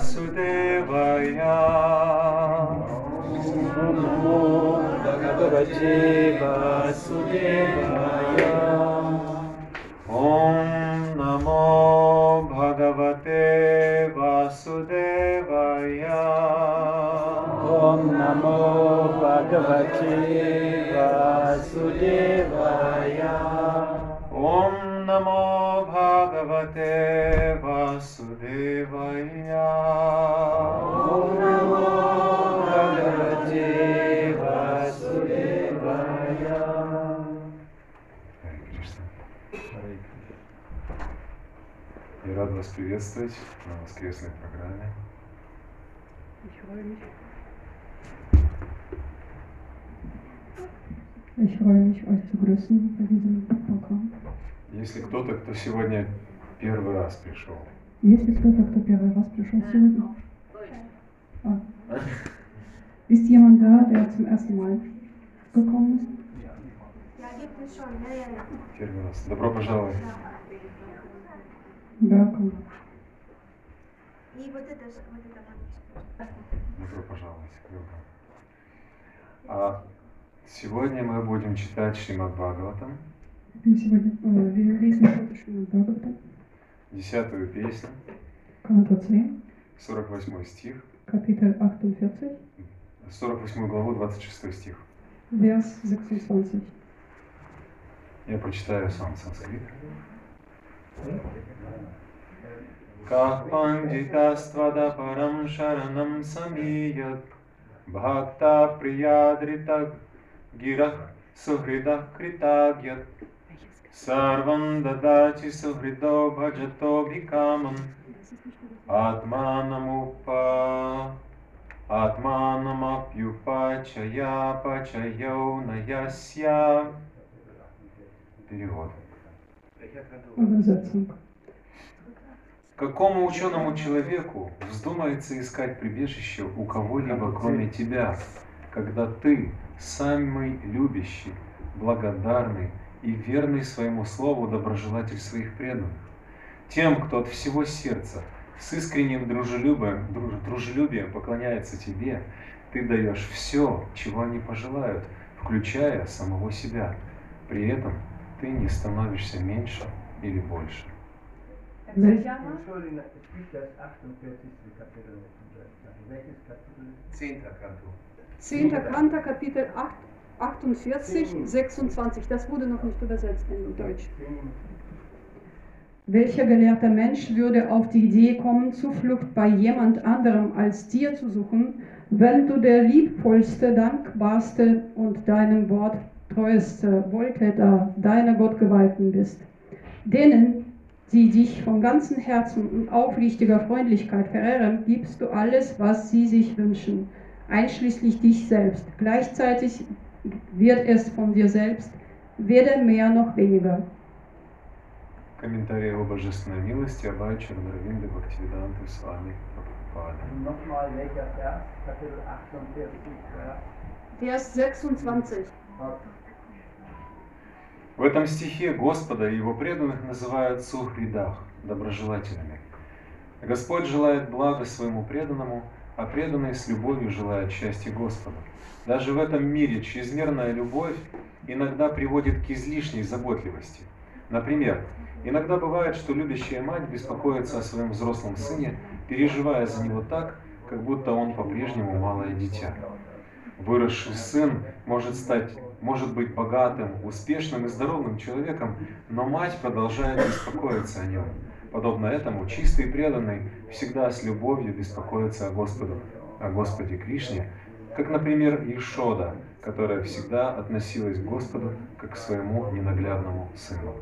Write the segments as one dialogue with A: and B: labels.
A: वासुदेवयामो
B: भगवती वासुदेवाया। ॐ नमो
A: भगवते वासुदेवाय। ॐ नमो
B: भगवते वासुदेवाय। ॐ नमो
A: भगवते वासुदे Я рад вас приветствовать на воскресной программе. Если кто-то, кто сегодня первый раз пришел,
C: Есть ли кто-то, кто первый раз пришел сегодня? А. Ist jemand da, der zum ersten Mal gekommen ist?
A: Первый раз, добро пожаловать.
C: Welcome.
D: И вот это, вот это.
A: Добро пожаловать. А сегодня мы будем читать Шримад Бхагаватам,
C: сегодня, wir lesen heute Schrimad Bhagavatam,
A: десятую песню,
C: 10,
A: 48 стих,
C: Kapitel 48,
A: 48 главу, 26 стих.
C: Vers 26.
A: Я прочитаю сам санскрит. Ках пандитаствада парам шаранам самият бхакта приядрита гирах сухридах критагят сухридо бхаджато викамам атманамупа атманамапюпачая пачайо наясья Перевод. Какому ученому человеку вздумается искать прибежище у кого-либо, кроме тебя, когда ты самый любящий, благодарный и верный своему слову доброжелатель своих преданных? Тем, кто от всего сердца с искренним дружелюбием, друж- дружелюбием поклоняется тебе, ты даешь все, чего они пожелают, включая самого себя. При этом ты не становишься меньше или больше.
C: Welch,
E: Entschuldigung, es gibt das 48. Kapitel nicht in Deutsch. Welches Kapitel?
A: Zehnter Kanto.
C: 10. Kanto, Kapitel 8, 48, 26. Das wurde noch nicht übersetzt in Deutsch. Welcher gelehrte Mensch würde auf die Idee kommen, Zuflucht bei jemand anderem als dir zu suchen, wenn du der liebvollste, dankbarste und deinem Wort treueste Wohltäter deiner Gottgeweihten bist? Denen, die dich von ganzem Herzen und aufrichtiger Freundlichkeit verehren, gibst du alles, was sie sich wünschen, einschließlich dich selbst. Gleichzeitig wird es von dir selbst weder mehr noch weniger.
A: Комментарий о божественной милости Абай Чарнаравинды Бхактивиданты с вами Прабхупады.
E: Und nochmal welcher Vers? Kapitel 48. Ja.
C: Vers 26.
A: В этом стихе Господа и Его преданных называют Сухридах, доброжелателями. Господь желает блага своему преданному, а преданные с любовью желают счастья Господа. Даже в этом мире чрезмерная любовь иногда приводит к излишней заботливости. Например, иногда бывает, что любящая мать беспокоится о своем взрослом сыне, переживая за него так, как будто он по-прежнему малое дитя. Выросший сын может стать, может быть богатым, успешным и здоровым человеком, но мать продолжает беспокоиться о нем. Подобно этому, чистый и преданный всегда с любовью беспокоится о Господу, о Господе Кришне, как, например, Ишода, которая всегда относилась к Господу как к своему ненаглядному сыну.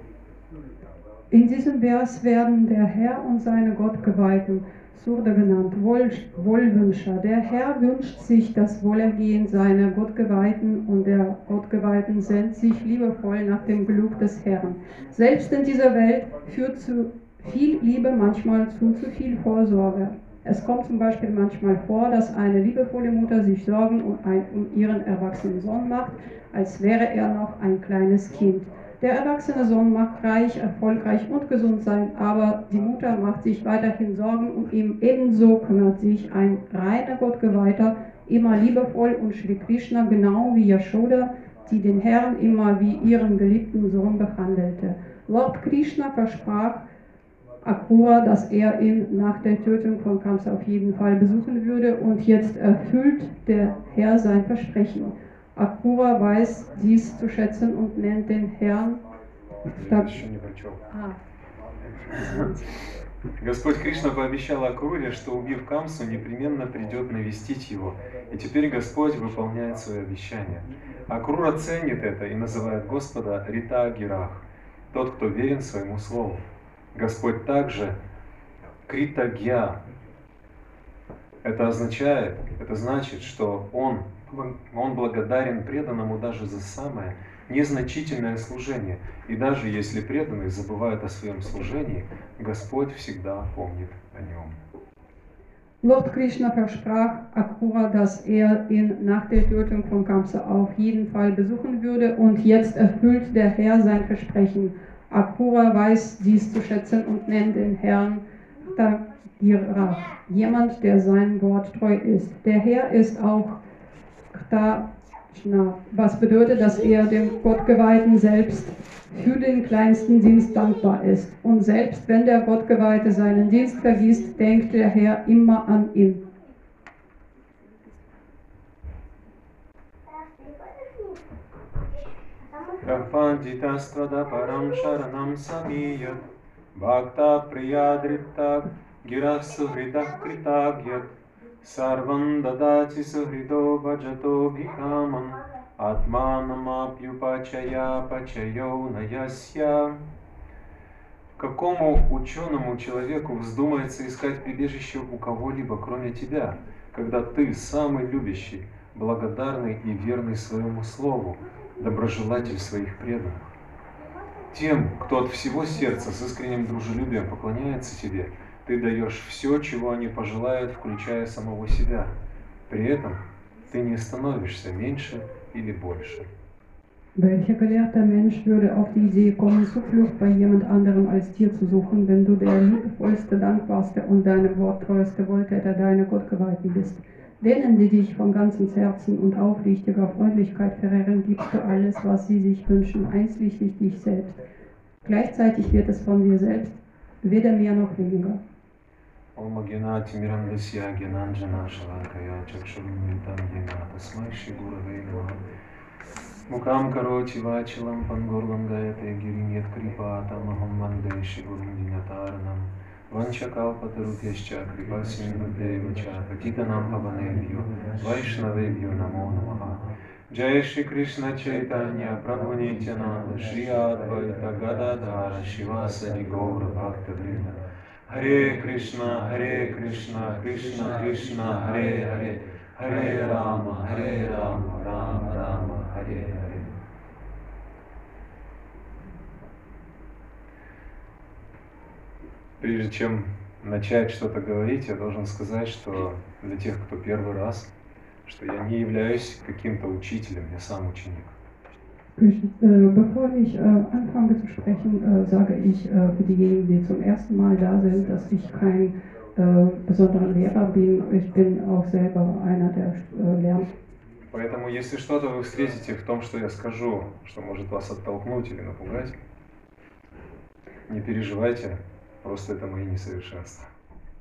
C: In diesem Vers werden der Herr und seine Gottgeweihten, Surda genannt, Wohl, Wohlwünscher. Der Herr wünscht sich das Wohlergehen seiner Gottgeweihten und der Gottgeweihten sehnt sich liebevoll nach dem Glück des Herrn. Selbst in dieser Welt führt zu viel Liebe manchmal zu zu viel Vorsorge. Es kommt zum Beispiel manchmal vor, dass eine liebevolle Mutter sich Sorgen um, ein, um ihren erwachsenen Sohn macht, als wäre er noch ein kleines Kind. Der erwachsene Sohn mag reich, erfolgreich und gesund sein, aber die Mutter macht sich weiterhin Sorgen um ihn. Ebenso kümmert sich ein reiner Gottgeweihter immer liebevoll um Shri Krishna, genau wie Yashoda, die den Herrn immer wie ihren geliebten Sohn behandelte. Lord Krishna versprach Akrura, dass er ihn nach der Tötung von Kamsa auf jeden Fall besuchen würde und jetzt erfüllt der Herr sein Versprechen. Akrura weiß dies zu schätzen und nennt den Herrn
A: прочел.
C: ah,
A: Господь Кришна пообещал Акруре, что убив Камсу, непременно придет навестить его. И теперь Господь выполняет свое обещание. Акрура ценит это и называет Господа Рита Гирах, тот, кто верен своему слову. Господь также Крита Гья. Это означает, это значит, что Он, он благодарен преданному даже за самое незначительное служение. И даже если преданный забывает о своем служении, Господь всегда помнит о нем.
C: Lord Krishna versprach Akrura, dass er ihn nach der Tötung von Kamsa auf jeden Fall besuchen würde und jetzt erfüllt der Herr sein Versprechen. Akrura weiß dies zu schätzen und nennt den Herrn Ktagirach, jemand, der sein Wort treu ist. Der Herr ist auch Ktachna, was bedeutet, dass er dem Gottgeweihten selbst für den kleinsten Dienst dankbar ist. Und selbst wenn der Gottgeweihte seinen Dienst vergisst, denkt der Herr immer an ihn.
A: Kapanditastrada param sharanam samiyat Bhakta priyadritta girassu hridah kritagyat Sarvam dadati suhrido bhajato bhikamam Атманамапьюпачая пачайо наясья. Какому ученому человеку вздумается искать прибежище у кого-либо, кроме тебя, когда ты самый любящий, благодарный и верный своему слову, доброжелатель своих преданных? Тем, кто от всего сердца с искренним дружелюбием поклоняется тебе, ты даешь все, чего они пожелают, включая самого себя. При этом ты не становишься меньше или больше.
C: Welcher gelehrter Mensch würde auf die Idee kommen, Zuflucht bei jemand anderem als dir zu suchen, wenn du der liebevollste, dankbarste und deinem Wort treueste Wohltäter deiner Gottgeweihten bist? Denen, die dich von ganzem Herzen und aufrichtiger Freundlichkeit verehren, gibst du alles, was sie sich wünschen, einschließlich dich selbst. Gleichzeitig wird es von dir selbst weder mehr noch weniger.
A: Om Aginati Mirandasya Ginanjana Shalakaya Chakshurumilitam Yena Tasmai Shigurave Namaha Mukam Karoti Vachilam Pangurlam Gayate Girim Yat Kripatam Aham Vande Shigurum वंशकाल्पतरुभ्यश्च कृपासिन्धुभ्यैव च वैष्णवेभ्यो नमो नमः जय श्री कृष्ण चैतन्य प्रभु नित्यानंद श्री अद्वैत गदाधार शिवासरि गौर भक्त हरे कृष्ण हरे कृष्ण कृष्ण कृष्ण हरे हरे हरे राम हरे राम राम राम हरे हरे Прежде чем начать что-то говорить, я должен сказать, что для тех, кто первый раз, что я не являюсь каким-то учителем, я сам ученик.
C: Bevor ich äh, anfange zu sprechen, sage ich für diejenigen, die zum ersten Mal da sind, dass ich kein äh, besonderer Lehrer bin. Ich bin auch selber einer, der äh, lernt.
A: Поэтому, если что-то вы встретите в том, что я скажу, что может вас оттолкнуть или напугать, не переживайте, просто это мои несовершенства.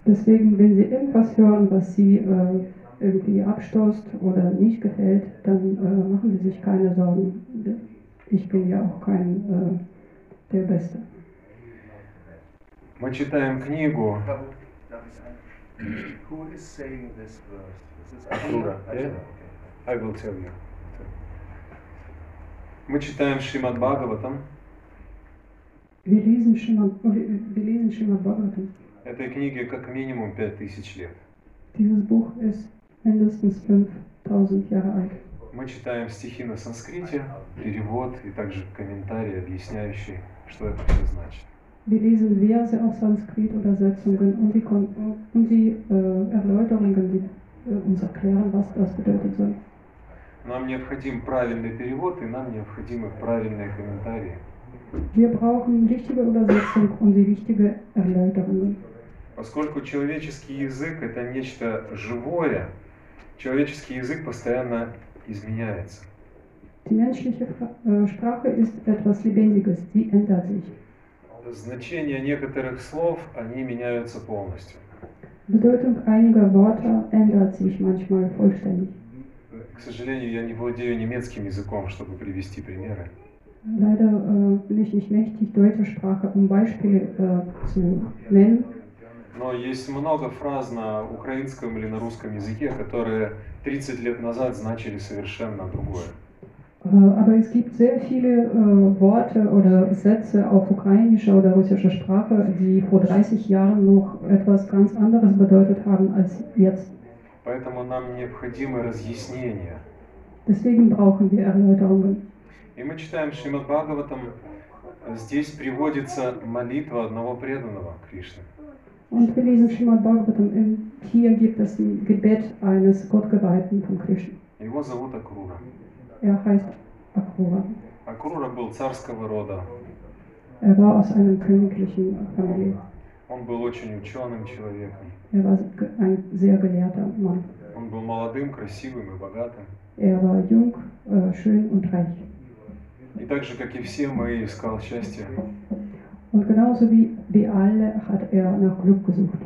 C: Deswegen, wenn Sie irgendwas hören, was Sie äh, irgendwie abstoßt oder nicht gefällt, dann äh, machen Sie sich keine Sorgen. Ich bin ja auch kein äh, der Beste.
A: Мы читаем книгу
E: Prabhu, darf ich ein- Who is saying this verse? This is
A: Akrura,
E: Akrura,
A: yeah?
E: okay.
A: I will tell you. Мы читаем Шримад Бхагаватам. Этой книге как минимум 5000 лет.
C: Dieses Buch ist mindestens 5000 Jahre alt.
A: Мы читаем стихи на санскрите, перевод и также комментарии, объясняющие, что это все значит.
C: Wir lesen Verse aus Sanskrit-Übersetzungen und die, Kon- und die äh, Erläuterungen, die äh, uns erklären, was das bedeuten soll.
A: Нам необходим правильный перевод и нам необходимы правильные комментарии.
C: Wir brauchen richtige Übersetzung und die richtige Erläuterung.
A: Поскольку человеческий язык это нечто живое, человеческий язык постоянно изменяется.
C: Die menschliche äh, Sprache ist etwas Lebendiges, die ändert sich.
A: Значения некоторых слов, они меняются полностью.
C: Bedeutung einiger Worte ändert sich manchmal vollständig.
A: К сожалению, я не владею немецким языком, чтобы привести примеры.
C: Leider äh, bin ich nicht mächtig, deutsche Sprache, um Beispiele äh, zu nennen.
A: Но есть много фраз на украинском или на русском языке, которые 30 лет назад значили совершенно другое.
C: Äh, aber es gibt sehr viele äh, Worte oder Sätze auf ukrainischer oder russischer Sprache, die vor 30 Jahren noch etwas ganz anderes bedeutet haben als jetzt.
A: Поэтому нам необходимы разъяснения.
C: Deswegen brauchen wir Erläuterungen.
A: И мы читаем Шримад Бхагаватам, здесь приводится молитва одного преданного Кришны.
C: Und wir lesen Srimad Bhagavatam. Hier gibt es ein Gebet eines Gottgeweihten von Krishna.
A: Его зовут Акрура.
C: Er heißt Akrura.
A: Акрура был царского рода.
C: Er war aus einer königlichen Familie.
A: Он был очень ученым человеком.
C: Er war ein sehr gelehrter Mann.
A: Он был молодым, красивым и богатым.
C: Er war jung, äh, schön und reich.
A: И так же, как и все, мы искал счастье.
C: Und genauso wie wir alle hat er nach Glück gesucht.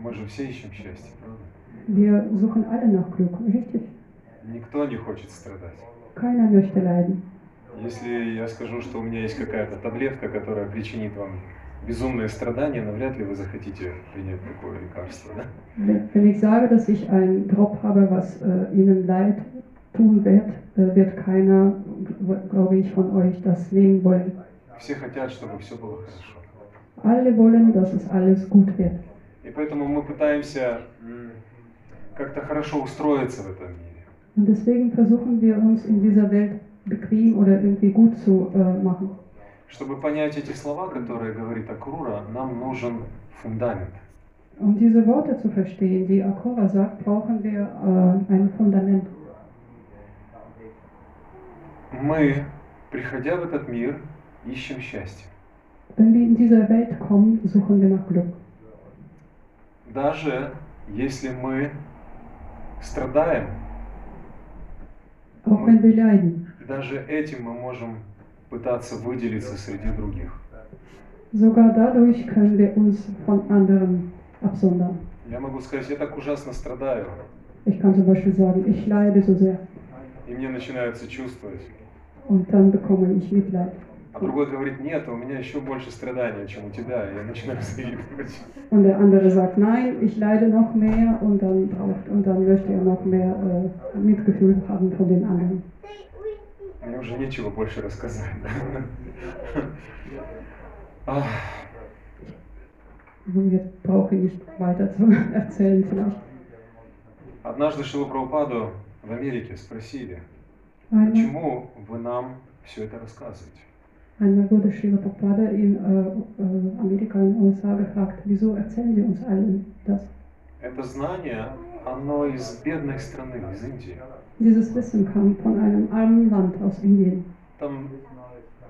A: Мы же все ищем счастье, правда?
C: Wir suchen alle nach Glück, richtig?
A: Никто не хочет страдать.
C: Keiner möchte leiden.
A: Если я скажу, что у меня есть какая-то таблетка, которая причинит вам безумные страдания, навряд ли вы захотите принять такое лекарство. Да?
C: Wenn ich sage, dass ich einen Drop habe, was äh, Ihnen leid tun wird, äh, wird keiner, g- glaube ich, von euch das nehmen wollen.
A: Все хотят, чтобы все было хорошо.
C: Alle wollen, dass es alles gut wird.
A: И поэтому мы пытаемся м, как-то хорошо устроиться в этом мире.
C: Und deswegen versuchen wir uns in dieser Welt bequem oder irgendwie gut zu äh, machen.
A: Чтобы понять эти слова, которые говорит Акрура, нам нужен фундамент.
C: Um diese Worte zu verstehen, die Akora sagt, brauchen wir äh, ein Fundament.
A: Мы, приходя в этот мир, ищем счастье.
C: Wenn wir in diese Welt kommen, suchen wir nach Glück.
A: Даже если мы страдаем,
C: Auch wenn wir leiden.
A: даже этим мы можем пытаться выделиться среди других.
C: Sogar dadurch können wir uns von anderen absondern.
A: Я могу сказать, я так ужасно страдаю,
C: Ich kann zum Beispiel sagen, ich leide so sehr
A: и мне начинают сочувствовать.
C: Und dann bekomme ich Mitleid.
A: А другой говорит, нет, у меня еще больше страдания, чем у тебя, я начинаю завидовать.
C: Und der andere sagt, nein, ich leide noch mehr und dann braucht und dann möchte er noch mehr äh, Mitgefühl haben von den anderen.
A: Мне уже нечего больше рассказать. Ах,
C: Also jetzt brauche ich nicht weiter zu erzählen vielleicht.
A: Однажды Шилу Прабхупаду в Америке спросили, почему вы нам все это рассказываете?
C: einmal wurde Srila Prabhupada in äh, äh, Amerika, in den USA gefragt, wieso erzählen Sie uns allen das?
A: Это знание, оно из бедной страны, из Индии.
C: Dieses Wissen kam von einem armen Land aus Indien.
A: Там,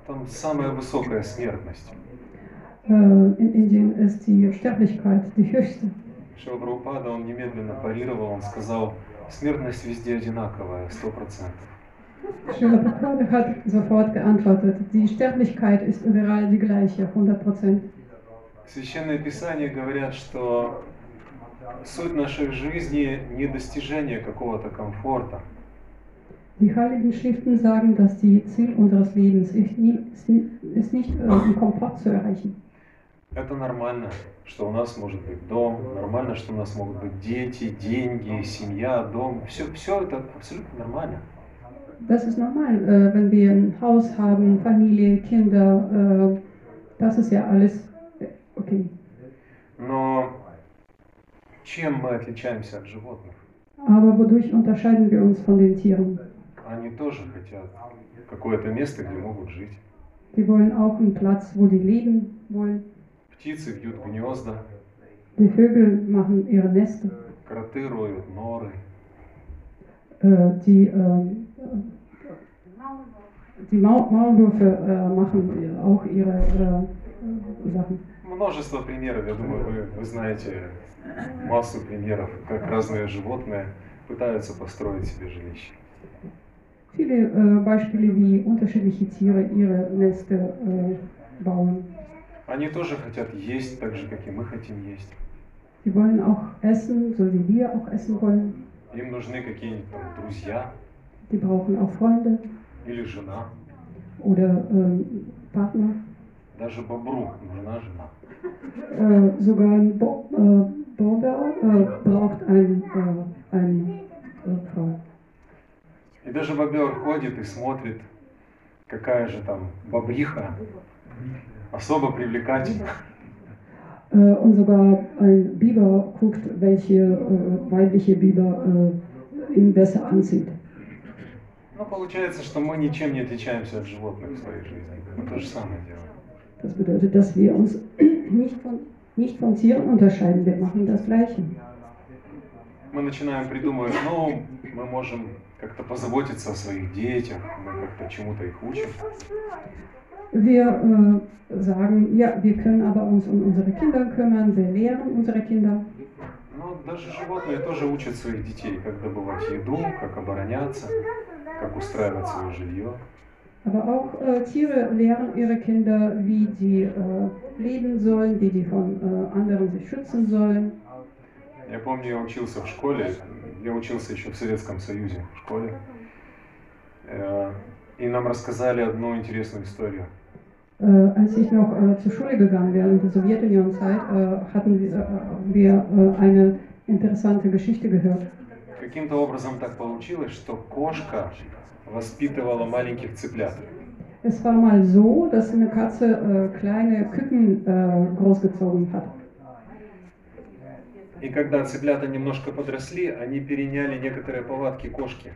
A: там самая высокая смертность.
C: Äh, in Indien ist die Sterblichkeit die höchste.
A: Шила Прабхупада, он немедленно парировал, он сказал, смертность везде одинаковая, сто процентов.
C: Srila Prabhupada hat sofort geantwortet, die Sterblichkeit ist überall die gleiche, 100 Prozent.
A: Священные Писания говорят, что суть наших жизней не достижение какого-то комфорта,
C: Die Heiligen Schriften sagen, dass die Ziel unseres Lebens ist, nie, ist nicht äh, im Komfort zu erreichen.
A: Это нормально, что у нас может быть дом, нормально, что у нас могут быть дети, деньги, семья, дом. Все, все это абсолютно нормально.
C: Das ist normal, äh, wenn wir ein Haus haben, Familie, Kinder, äh, das ist ja alles äh, okay.
A: Но чем мы отличаемся от животных?
C: Aber wodurch unterscheiden wir uns von den Tieren?
A: Они тоже хотят какое-то место, где могут жить.
C: Die wollen auch einen Platz, wo die leben wollen.
A: Птицы вьют гнезда,
C: Die Vögel machen ihre Nester.
A: кроты роют норы.
C: Äh, die, ähm, Die Mau Maulwürfe äh, machen auch ihre äh, Sachen.
A: Множество примеров, я думаю, вы, вы знаете массу примеров, как разные животные пытаются построить себе жилище.
C: Viele äh, Beispiele, wie unterschiedliche Tiere ihre Nester äh, bauen.
A: Они тоже хотят есть так же, как и мы хотим есть.
C: Sie wollen auch essen, so wie wir auch essen wollen.
A: Им нужны какие-нибудь там друзья
C: Die brauchen auch Freunde
A: или жена.
C: oder ähm, Partner.
A: Даже бобру нужна жена.
C: Äh, sogar ein Bo äh, Bober äh, braucht ein, äh, eine äh, Frau.
A: И даже бобер ходит и смотрит, какая же там бобриха особо привлекательна.
C: Äh, und sogar ein Biber guckt, welche äh, weibliche Biber äh, ihn besser anzieht.
A: Ну, получается, что мы ничем не отличаемся от животных в своей жизни. Мы то же самое делаем.
C: Das bedeutet, dass wir uns nicht von, nicht von Tieren unterscheiden. Wir machen das Gleiche.
A: Мы начинаем придумывать, ну, мы можем как-то позаботиться о своих детях, мы как-то чему-то их учим.
C: Wir äh, sagen, ja, wir können aber uns um unsere Kinder kümmern, wir lehren unsere Kinder.
A: Но даже животные тоже учат своих детей, как добывать еду, как обороняться, как устраивать свое жилье.
C: Aber auch äh, Tiere lehren ihre Kinder, wie sie äh, leben sollen, wie die von äh, anderen sich schützen sollen.
A: Я помню, я учился в школе, я учился еще в Советском Союзе в школе, Э, и нам рассказали одну интересную историю.
C: Äh, als ich noch äh, zur Schule gegangen wäre in der Sowjetunion-Zeit, äh, hatten wir, äh, äh, eine interessante Geschichte gehört.
A: Каким-то образом так получилось, что кошка воспитывала маленьких цыплят.
C: Es war mal so, dass eine Katze äh, kleine Küken äh, großgezogen hat.
A: И когда цыплята немножко подросли, они переняли некоторые повадки кошки.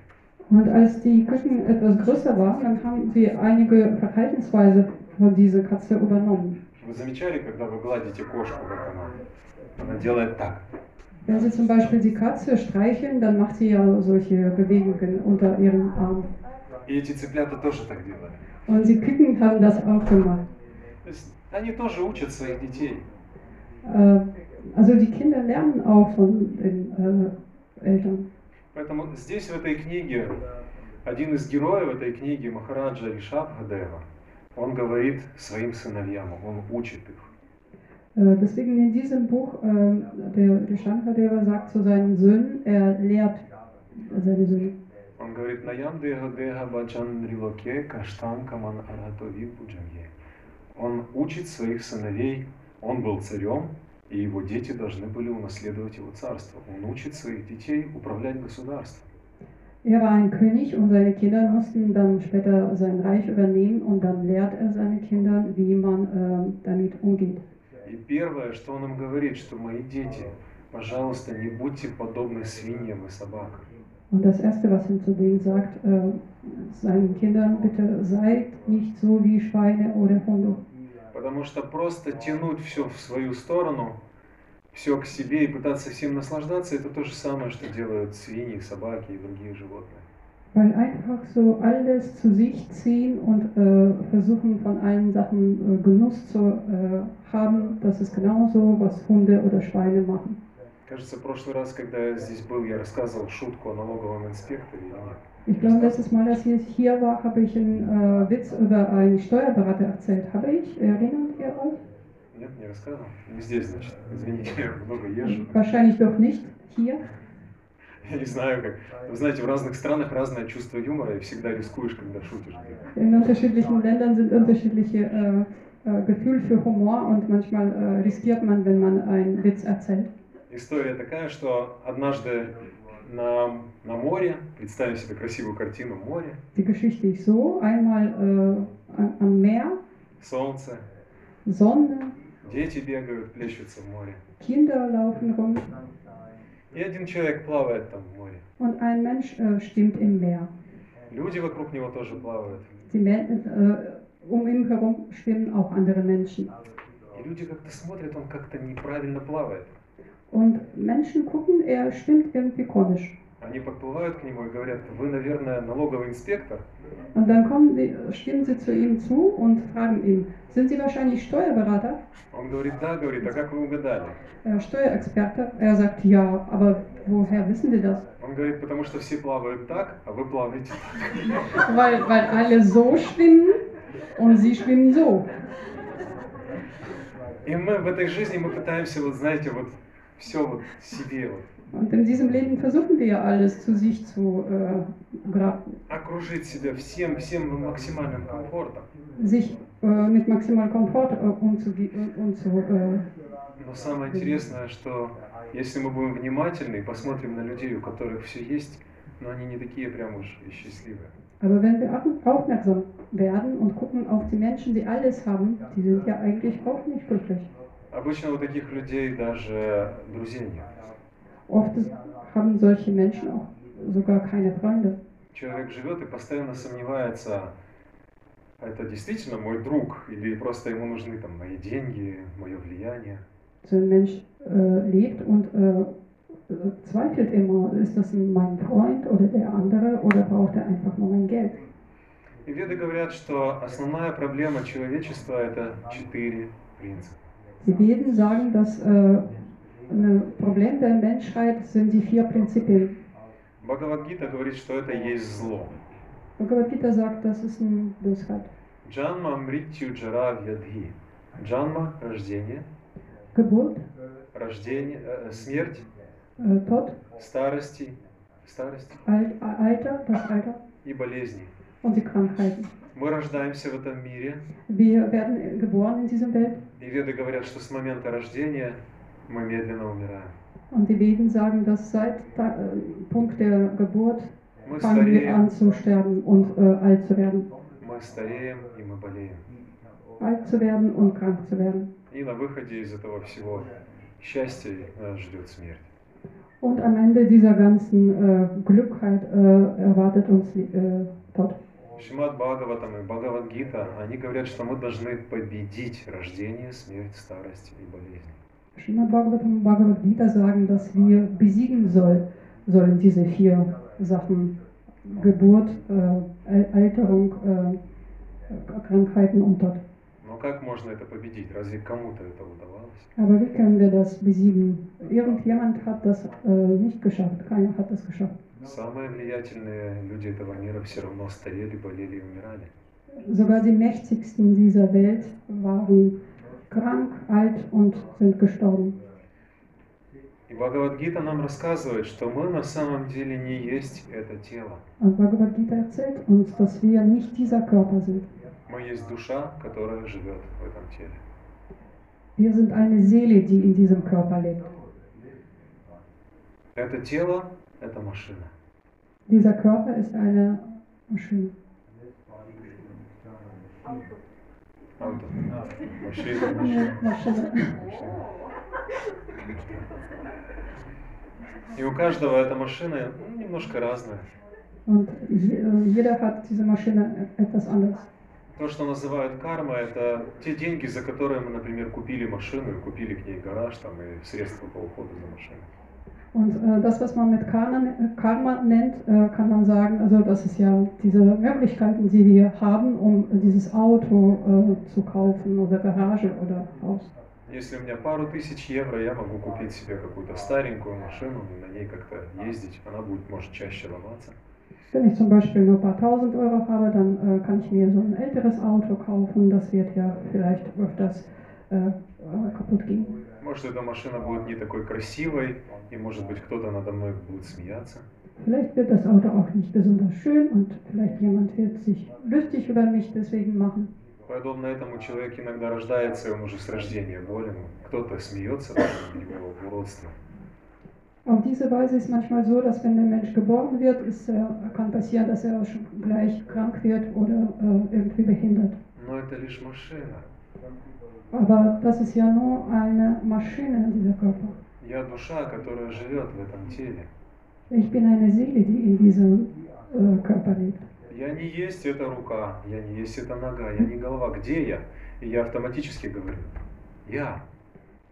C: Und als die Küken etwas größer waren, dann haben sie einige Verhaltensweise von dieser Katze übernommen.
A: Вы замечали, когда вы гладите кошку, как она? Она делает так.
C: Wenn sie zum Beispiel die Katze streicheln, dann macht sie ja solche Bewegungen unter ihrem Arm.
A: И эти цыплята тоже так делали.
C: Und die Küken haben das auch gemacht.
A: То есть они тоже учат своих детей.
C: Äh, also die Kinder lernen auch von den äh, Eltern.
A: Поэтому здесь, в этой книге, один из героев этой книги, Махараджа Ришаб Гадева, он говорит своим сыновьям, он учит их.
C: Äh, deswegen in diesem Buch, äh, der, der Shankardeva sagt zu seinen Söhnen, er lehrt seine Söhne.
A: Он говорит, Наян дега дега баджан рилоке каштан каман аратови буджамье». Он учит своих сыновей, он был царем, и его дети должны были унаследовать его царство. Он учит своих детей управлять государством.
C: Er war ein König und seine Kinder mussten dann später sein Reich übernehmen und dann lehrt er seine Kinder, wie man äh, damit umgeht.
A: И первое, что он им говорит, что мои дети, пожалуйста, не будьте подобны свиньям и собакам.
C: Und das Erste, was er zu denen sagt, äh, seinen Kindern, bitte seid nicht so wie Schweine oder Hunde.
A: Потому что просто тянуть все в свою сторону, все к себе и пытаться всем наслаждаться, это то же самое, что делают свиньи, собаки и другие животные.
C: Weil einfach so alles zu sich ziehen und äh, versuchen von allen Sachen äh, Genuss zu äh, haben, das ist genauso, was Hunde oder Schweine machen.
A: Кажется, в прошлый раз, когда я здесь был, я рассказывал шутку о налоговом инспекторе или нет?
C: Ich glaube, letztes Mal, als ich hier war, habe ich einen äh, Witz über einen Steuerberater erzählt. Habe ich? Erinnert ihr euch?
A: Нет, не рассказывал? Не здесь, значит. Извините, я много езжу.
C: Wahrscheinlich doch nicht hier.
A: Я не знаю как. Вы знаете, в разных странах разное чувство юмора, и всегда рискуешь, когда шутишь.
C: In unterschiedlichen Ländern sind unterschiedliche äh, äh, Gefühle für Humor und manchmal äh, riskiert man, wenn man einen Witz erzählt.
A: История такая, что однажды на, на море, представим себе красивую картину, море,
C: Die Geschichte ist so: einmal äh, am Meer,
A: солнце,
C: Sonne,
A: дети бегают, плещутся в море.
C: Kinder laufen rum
A: И один человек плавает там в море.
C: und ein Mensch äh, schwimmt im Meer.
A: Люди вокруг него тоже плавают.
C: Die äh, um ihn herum schwimmen auch andere Menschen.
A: И люди как-то смотрят, он как-то неправильно плавает.
C: Und Menschen gucken, er schwimmt irgendwie komisch.
A: Они подплывают к нему и говорят, вы, наверное, налоговый инспектор?
C: Und dann kommen die, stimmen sie zu ihm zu und fragen ihn, sind Sie wahrscheinlich Steuerberater?
A: Он говорит, да, говорит, а как вы угадали?
C: Äh, Steuerexperte? Er sagt, ja, aber woher wissen Sie das?
A: Он говорит, потому что все плавают так, а вы плаваете так.
C: Weil, weil alle so schwimmen und Sie schwimmen so.
A: И мы в этой жизни мы пытаемся, вот знаете, вот все вот себе вот
C: Und in diesem Leben versuchen wir ja alles zu sich zu äh, graben,
A: окружить себя всем, всем максимальным комфортом.
C: sich äh, mit maximal Komfort äh, umzugehen. Äh,
A: Но самое интересное, что если мы будем внимательны и посмотрим на людей, у которых все есть, но они не такие прям уж и счастливые.
C: aber wenn wir au- aufmerksam werden und gucken auf die Menschen, die alles haben, die sind ja eigentlich auch nicht glücklich.
A: Обычно у таких людей даже друзей нет.
C: Oft haben solche Menschen auch sogar keine Freunde.
A: Человек живет и постоянно сомневается, а это действительно мой друг, или просто ему нужны там мои деньги, мое влияние.
C: So ein Mensch äh, lebt und äh, äh, zweifelt immer, ist das mein Freund oder der andere oder braucht er einfach nur mein Geld?
A: И веды говорят, что основная проблема человечества это четыре принципа.
C: Die Veden sagen, dass äh, Problem der Menschheit sind die vier Prinzipien.
A: Бхагавадгита говорит, что это есть зло.
C: Bhagavad Gita sagt, das ist eine Bösheit.
A: Джанма мритью джара вьядхи. Джанма – рождение,
C: Geburt,
A: рождение, э, смерть,
C: äh, Tod,
A: старости, старость
C: Alt, Alter, das Alter
A: и болезни.
C: und die Krankheiten.
A: Мы рождаемся в этом мире,
C: Wir werden geboren in dieser Welt
A: и веды говорят, что с момента рождения мы медленно умираем.
C: und die Veden sagen, dass seit Ta äh, Punkt der Geburt
A: Мы
C: fangen wir an zu sterben und äh, alt zu werden.
A: мы стареем и мы болеем.
C: Alt zu werden und krank zu werden.
A: И на выходе из этого всего счастья нас ждет смерть.
C: Und am Ende dieser ganzen äh, Glückheit äh, erwartet uns äh, Tod.
A: Шимат Бхагаватам и Бхагавадгита, они говорят, что мы должны победить рождение, смерть, старость и болезнь.
C: Srimad Bhagavatam und Bhagavad Gita sagen, dass wir besiegen soll, sollen diese vier Sachen. Geburt, äh, Al- Alterung, äh, Krankheiten und Tod.
A: Но как можно это победить? Разве кому-то это удавалось?
C: Aber wie können wir das besiegen? Irgendjemand hat das äh, nicht geschafft. Keiner hat das geschafft.
A: Самые влиятельные люди этого мира все равно старели, болели и умирали.
C: Sogar die mächtigsten dieser Welt waren krank, alt und sind gestorben.
A: И Бхагавадгита нам рассказывает, что мы на самом деле не есть это тело.
C: Und Bhagavad Gita erzählt uns, dass wir nicht dieser Körper sind.
A: Мы есть душа, которая живет в этом теле.
C: Wir sind eine Seele, die in diesem Körper lebt.
A: Это тело – это машина.
C: Dieser Körper ist eine Maschine.
A: Ауто. Машина, машина.
C: Maschine.
A: И у каждого эта машина ну, немножко разная.
C: Und je- jeder hat diese Maschine etwas anderes.
A: То, что называют карма, это те деньги, за которые мы, например, купили машину и купили к ней гараж там, и средства по уходу за машиной.
C: Und äh, das, was man mit Karma, Karma nennt, äh, kann man sagen, also das ist ja diese Möglichkeiten, die wir haben, um dieses Auto äh, zu kaufen oder Garage oder Haus.
A: Если у меня пару тысяч евро, я могу купить себе какую-то старенькую машину и на ней как-то ездить. Она будет, может, чаще ломаться.
C: Wenn ich zum Beispiel nur ein paar tausend Euro habe, dann äh, kann ich mir so ein älteres Auto kaufen. Das wird ja vielleicht öfters äh, äh, kaputt gehen.
A: Может, эта машина будет не такой красивой, и, может быть, кто-то надо мной будет смеяться.
C: Vielleicht wird das Auto auch nicht besonders schön und vielleicht jemand wird sich lustig über mich deswegen machen.
A: Подобно этому человек иногда рождается, и он уже с rождения болен. Кто-то смеется над его уродством.
C: Auf diese Weise ist manchmal so, dass wenn der Mensch geboren wird, ist, äh, kann passieren, dass er schon gleich krank wird oder äh, irgendwie behindert.
A: Но это лишь машина.
C: Aber das ist ja nur eine Maschine, dieser Körper.
A: Я душа, которая живет в этом теле.
C: Ich bin eine Seele, die in diesem äh, Körper lebt.
A: Я не есть эта рука, я не есть эта нога, я не голова. Где я? И я автоматически говорю, я.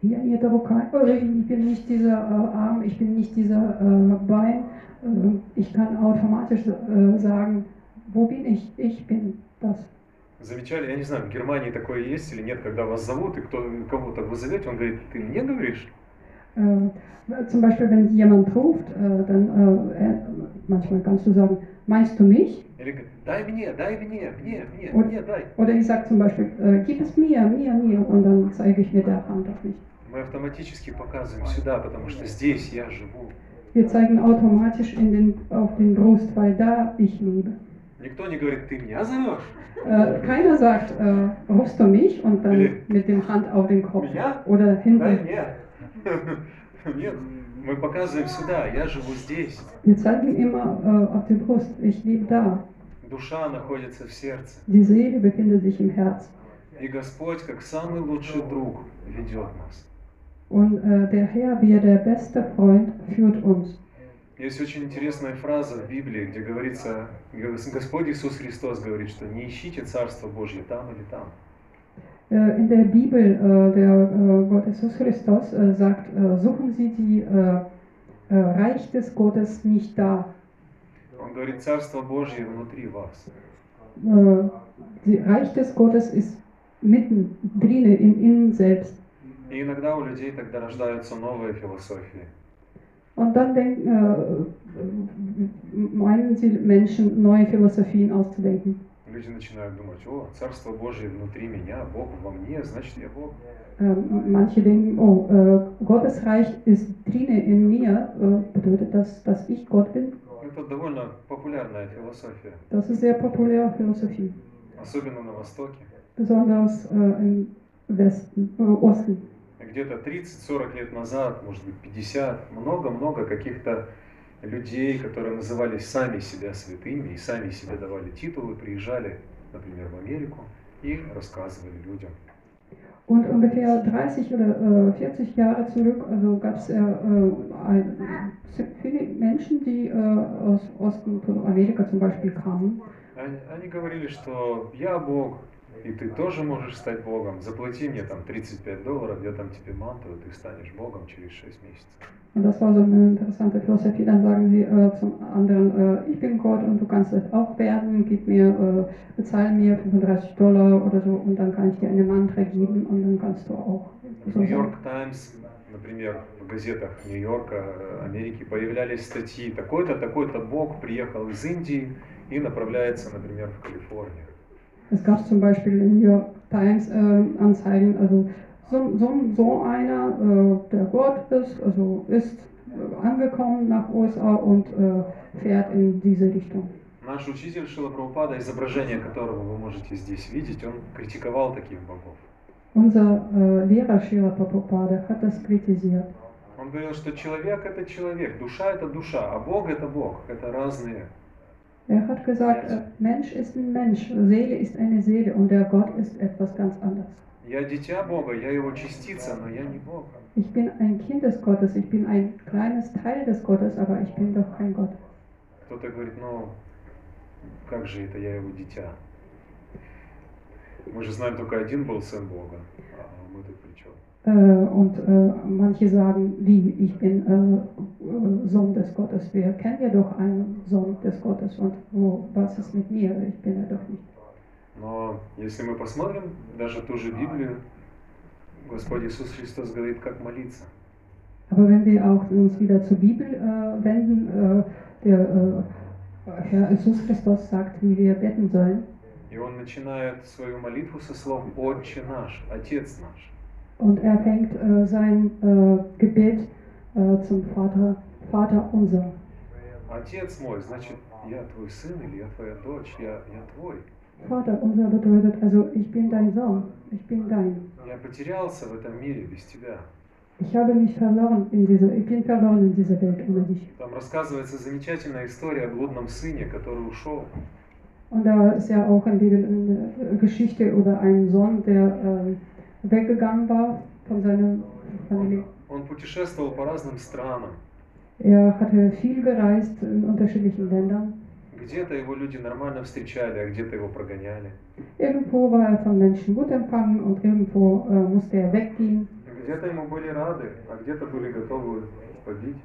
C: Ja, nie Türkei. Oh, Ich bin nicht dieser äh, Arm, ich bin nicht dieser äh, Bein. Äh, ich kann automatisch äh, sagen, wo bin ich? Ich bin das.
A: Замечали, я не знаю, в Германии такое есть или нет, когда вас зовут, и кто, кого-то вы зовете, он говорит, ты мне говоришь?
C: Äh, zum Beispiel, wenn jemand ruft, äh, dann äh, er, manchmal kannst du sagen, meinst du mich?
A: Или говорит, дай мне, дай мне, мне, мне,
C: Und-
A: мне дай.
C: Oder ich sage zum Beispiel, äh, gib es mir, mir, mir, und dann zeige ich mit der Hand auf mich.
A: Мы автоматически показываем сюда, потому что здесь я живу.
C: Wir zeigen automatisch in den, auf den Brust, weil da ich lebe.
A: Никто не говорит, ты меня зовешь?
C: Äh, keiner sagt, äh, rufst du mich und dann
A: Nee.
C: mit dem Hand auf den Kopf
A: Меня?
C: oder hinten.
A: мне. Нет, мы показываем сюда, я живу здесь.
C: Wir zeigen immer äh, auf die Brust, ich lebe da.
A: Душа находится в сердце.
C: Die Seele befindet sich im Herz.
A: И Господь, как самый лучший друг, ведет нас.
C: Und äh, der Herr, wie er der beste Freund, führt uns.
A: Есть очень интересная фраза в Библии, где говорится, Господь Иисус Христос говорит, что не ищите Царство Божье там или там.
C: Äh, in der Bibel, äh, der äh, Gott Jesus Christus sagt, suchen Sie die äh, äh, Reich des Gottes nicht da.
A: Он говорит, Царство Божье внутри вас.
C: Die Reich des Gottes ist mitten drinnen in ihnen selbst.
A: И иногда у людей тогда рождаются новые философии.
C: Und dann denken, äh, meinen sie Menschen, neue Philosophien auszudenken.
A: Люди начинают думать, о, Царство Божье внутри меня, Бог во мне, значит я Бог.
C: Äh, manche denken, oh, äh, Gottes Reich ist drinnen in mir, äh, bedeutet das, dass ich Gott bin?
A: Это довольно популярная философия,
C: Das ist sehr populäre Philosophie,
A: особенно на Востоке.
C: besonders äh, im Westen, äh, Osten.
A: Где-то 30-40 лет назад, может быть 50, много-много каких-то людей, которые называли сами себя святыми и сами себе давали титулы, приезжали, например, в Америку и рассказывали людям.
C: Und ungefähr 30 oder äh, 40 Jahre zurück, also gab es äh, äh, ein, viele Menschen, die äh, aus Osten, von Amerika zum Beispiel kamen.
A: Они, они говорили, что я Бог, и ты тоже можешь стать Богом. Заплати мне там 35 долларов, я там тебе манту, и ты станешь Богом через 6 месяцев.
C: Und das war so eine interessante Philosophie. Dann sagen sie äh, zum anderen, äh, ich bin Gott und du kannst es auch werden, gib mir, äh, bezahl mir 35 Dollar oder so und dann kann ich dir eine Mantra geben und dann kannst du auch so sein.
A: Нью-Йорк Таймс, например, в газетах Нью-Йорка, э, Америки появлялись статьи, такой-то, такой-то Бог приехал из Индии и направляется, например, в Калифорнию.
C: Es gab zum Beispiel in New York Times äh, Anzeigen, also so, so, so einer, äh, der Gott ist, also ist äh, angekommen nach USA und äh, fährt in diese Richtung.
A: Наш учитель Шила Прабхупада, изображение которого вы можете здесь видеть, он критиковал таких богов.
C: Unser äh, Lehrer Srila Prabhupada hat das kritisiert.
A: Он говорил, что человек это человек, душа это душа, а Бог это Бог, это разные.
C: Er hat gesagt, äh, Mensch ist ein Mensch, Seele ist eine Seele und der Gott ist etwas ganz anderes.
A: Я дитя Бога, я его частица, но я не Бог.
C: Ich bin ein Kind des Gottes, ich bin ein kleines Teil des Gottes, aber ich bin doch kein Gott.
A: Кто-то говорит, ну, как же это я его дитя? Мы же знаем, только один был сын Бога, а мы тут при чем?
C: Äh, und äh, manche sagen, wie, ich bin äh, äh, Sohn des Gottes. Wir kennen ja doch einen Sohn des Gottes und wo, was ist mit mir? Ich bin er doch nicht.
A: Но если мы посмотрим даже ту же Библию, Господь Иисус Христос говорит, как молиться.
C: Aber wenn wir auch uns wieder zur Bibel äh, wenden, äh, der äh, Herr Jesus Christus sagt, wie wir beten sollen.
A: И Он начинает свою молитву со слов «Отче наш», «Отец наш».
C: Und er fängt äh, sein äh, Gebet äh, zum Vater, Vater unser.
A: Отец мой, значит, я твой сын или я твоя дочь, я, я твой.
C: Vater unser bedeutet also, ich bin dein Sohn, ich bin dein.
A: Я потерялся в этом мире без тебя.
C: Ich habe mich verloren in dieser, ich bin verloren in dieser Welt ohne dich.
A: Там рассказывается замечательная история о блудном сыне, который ушел.
C: Und da ist ja auch in Bibel eine Geschichte über einen Sohn, der äh, weggegangen war von seiner Familie.
A: Он путешествовал по разным странам.
C: Er hatte viel gereist in unterschiedlichen Ländern.
A: Где-то его люди нормально встречали, а где-то его прогоняли.
C: Irgendwo war er von Menschen gut empfangen und irgendwo äh, musste er weggehen.
A: Где-то ему были рады, а где-то были готовы побить.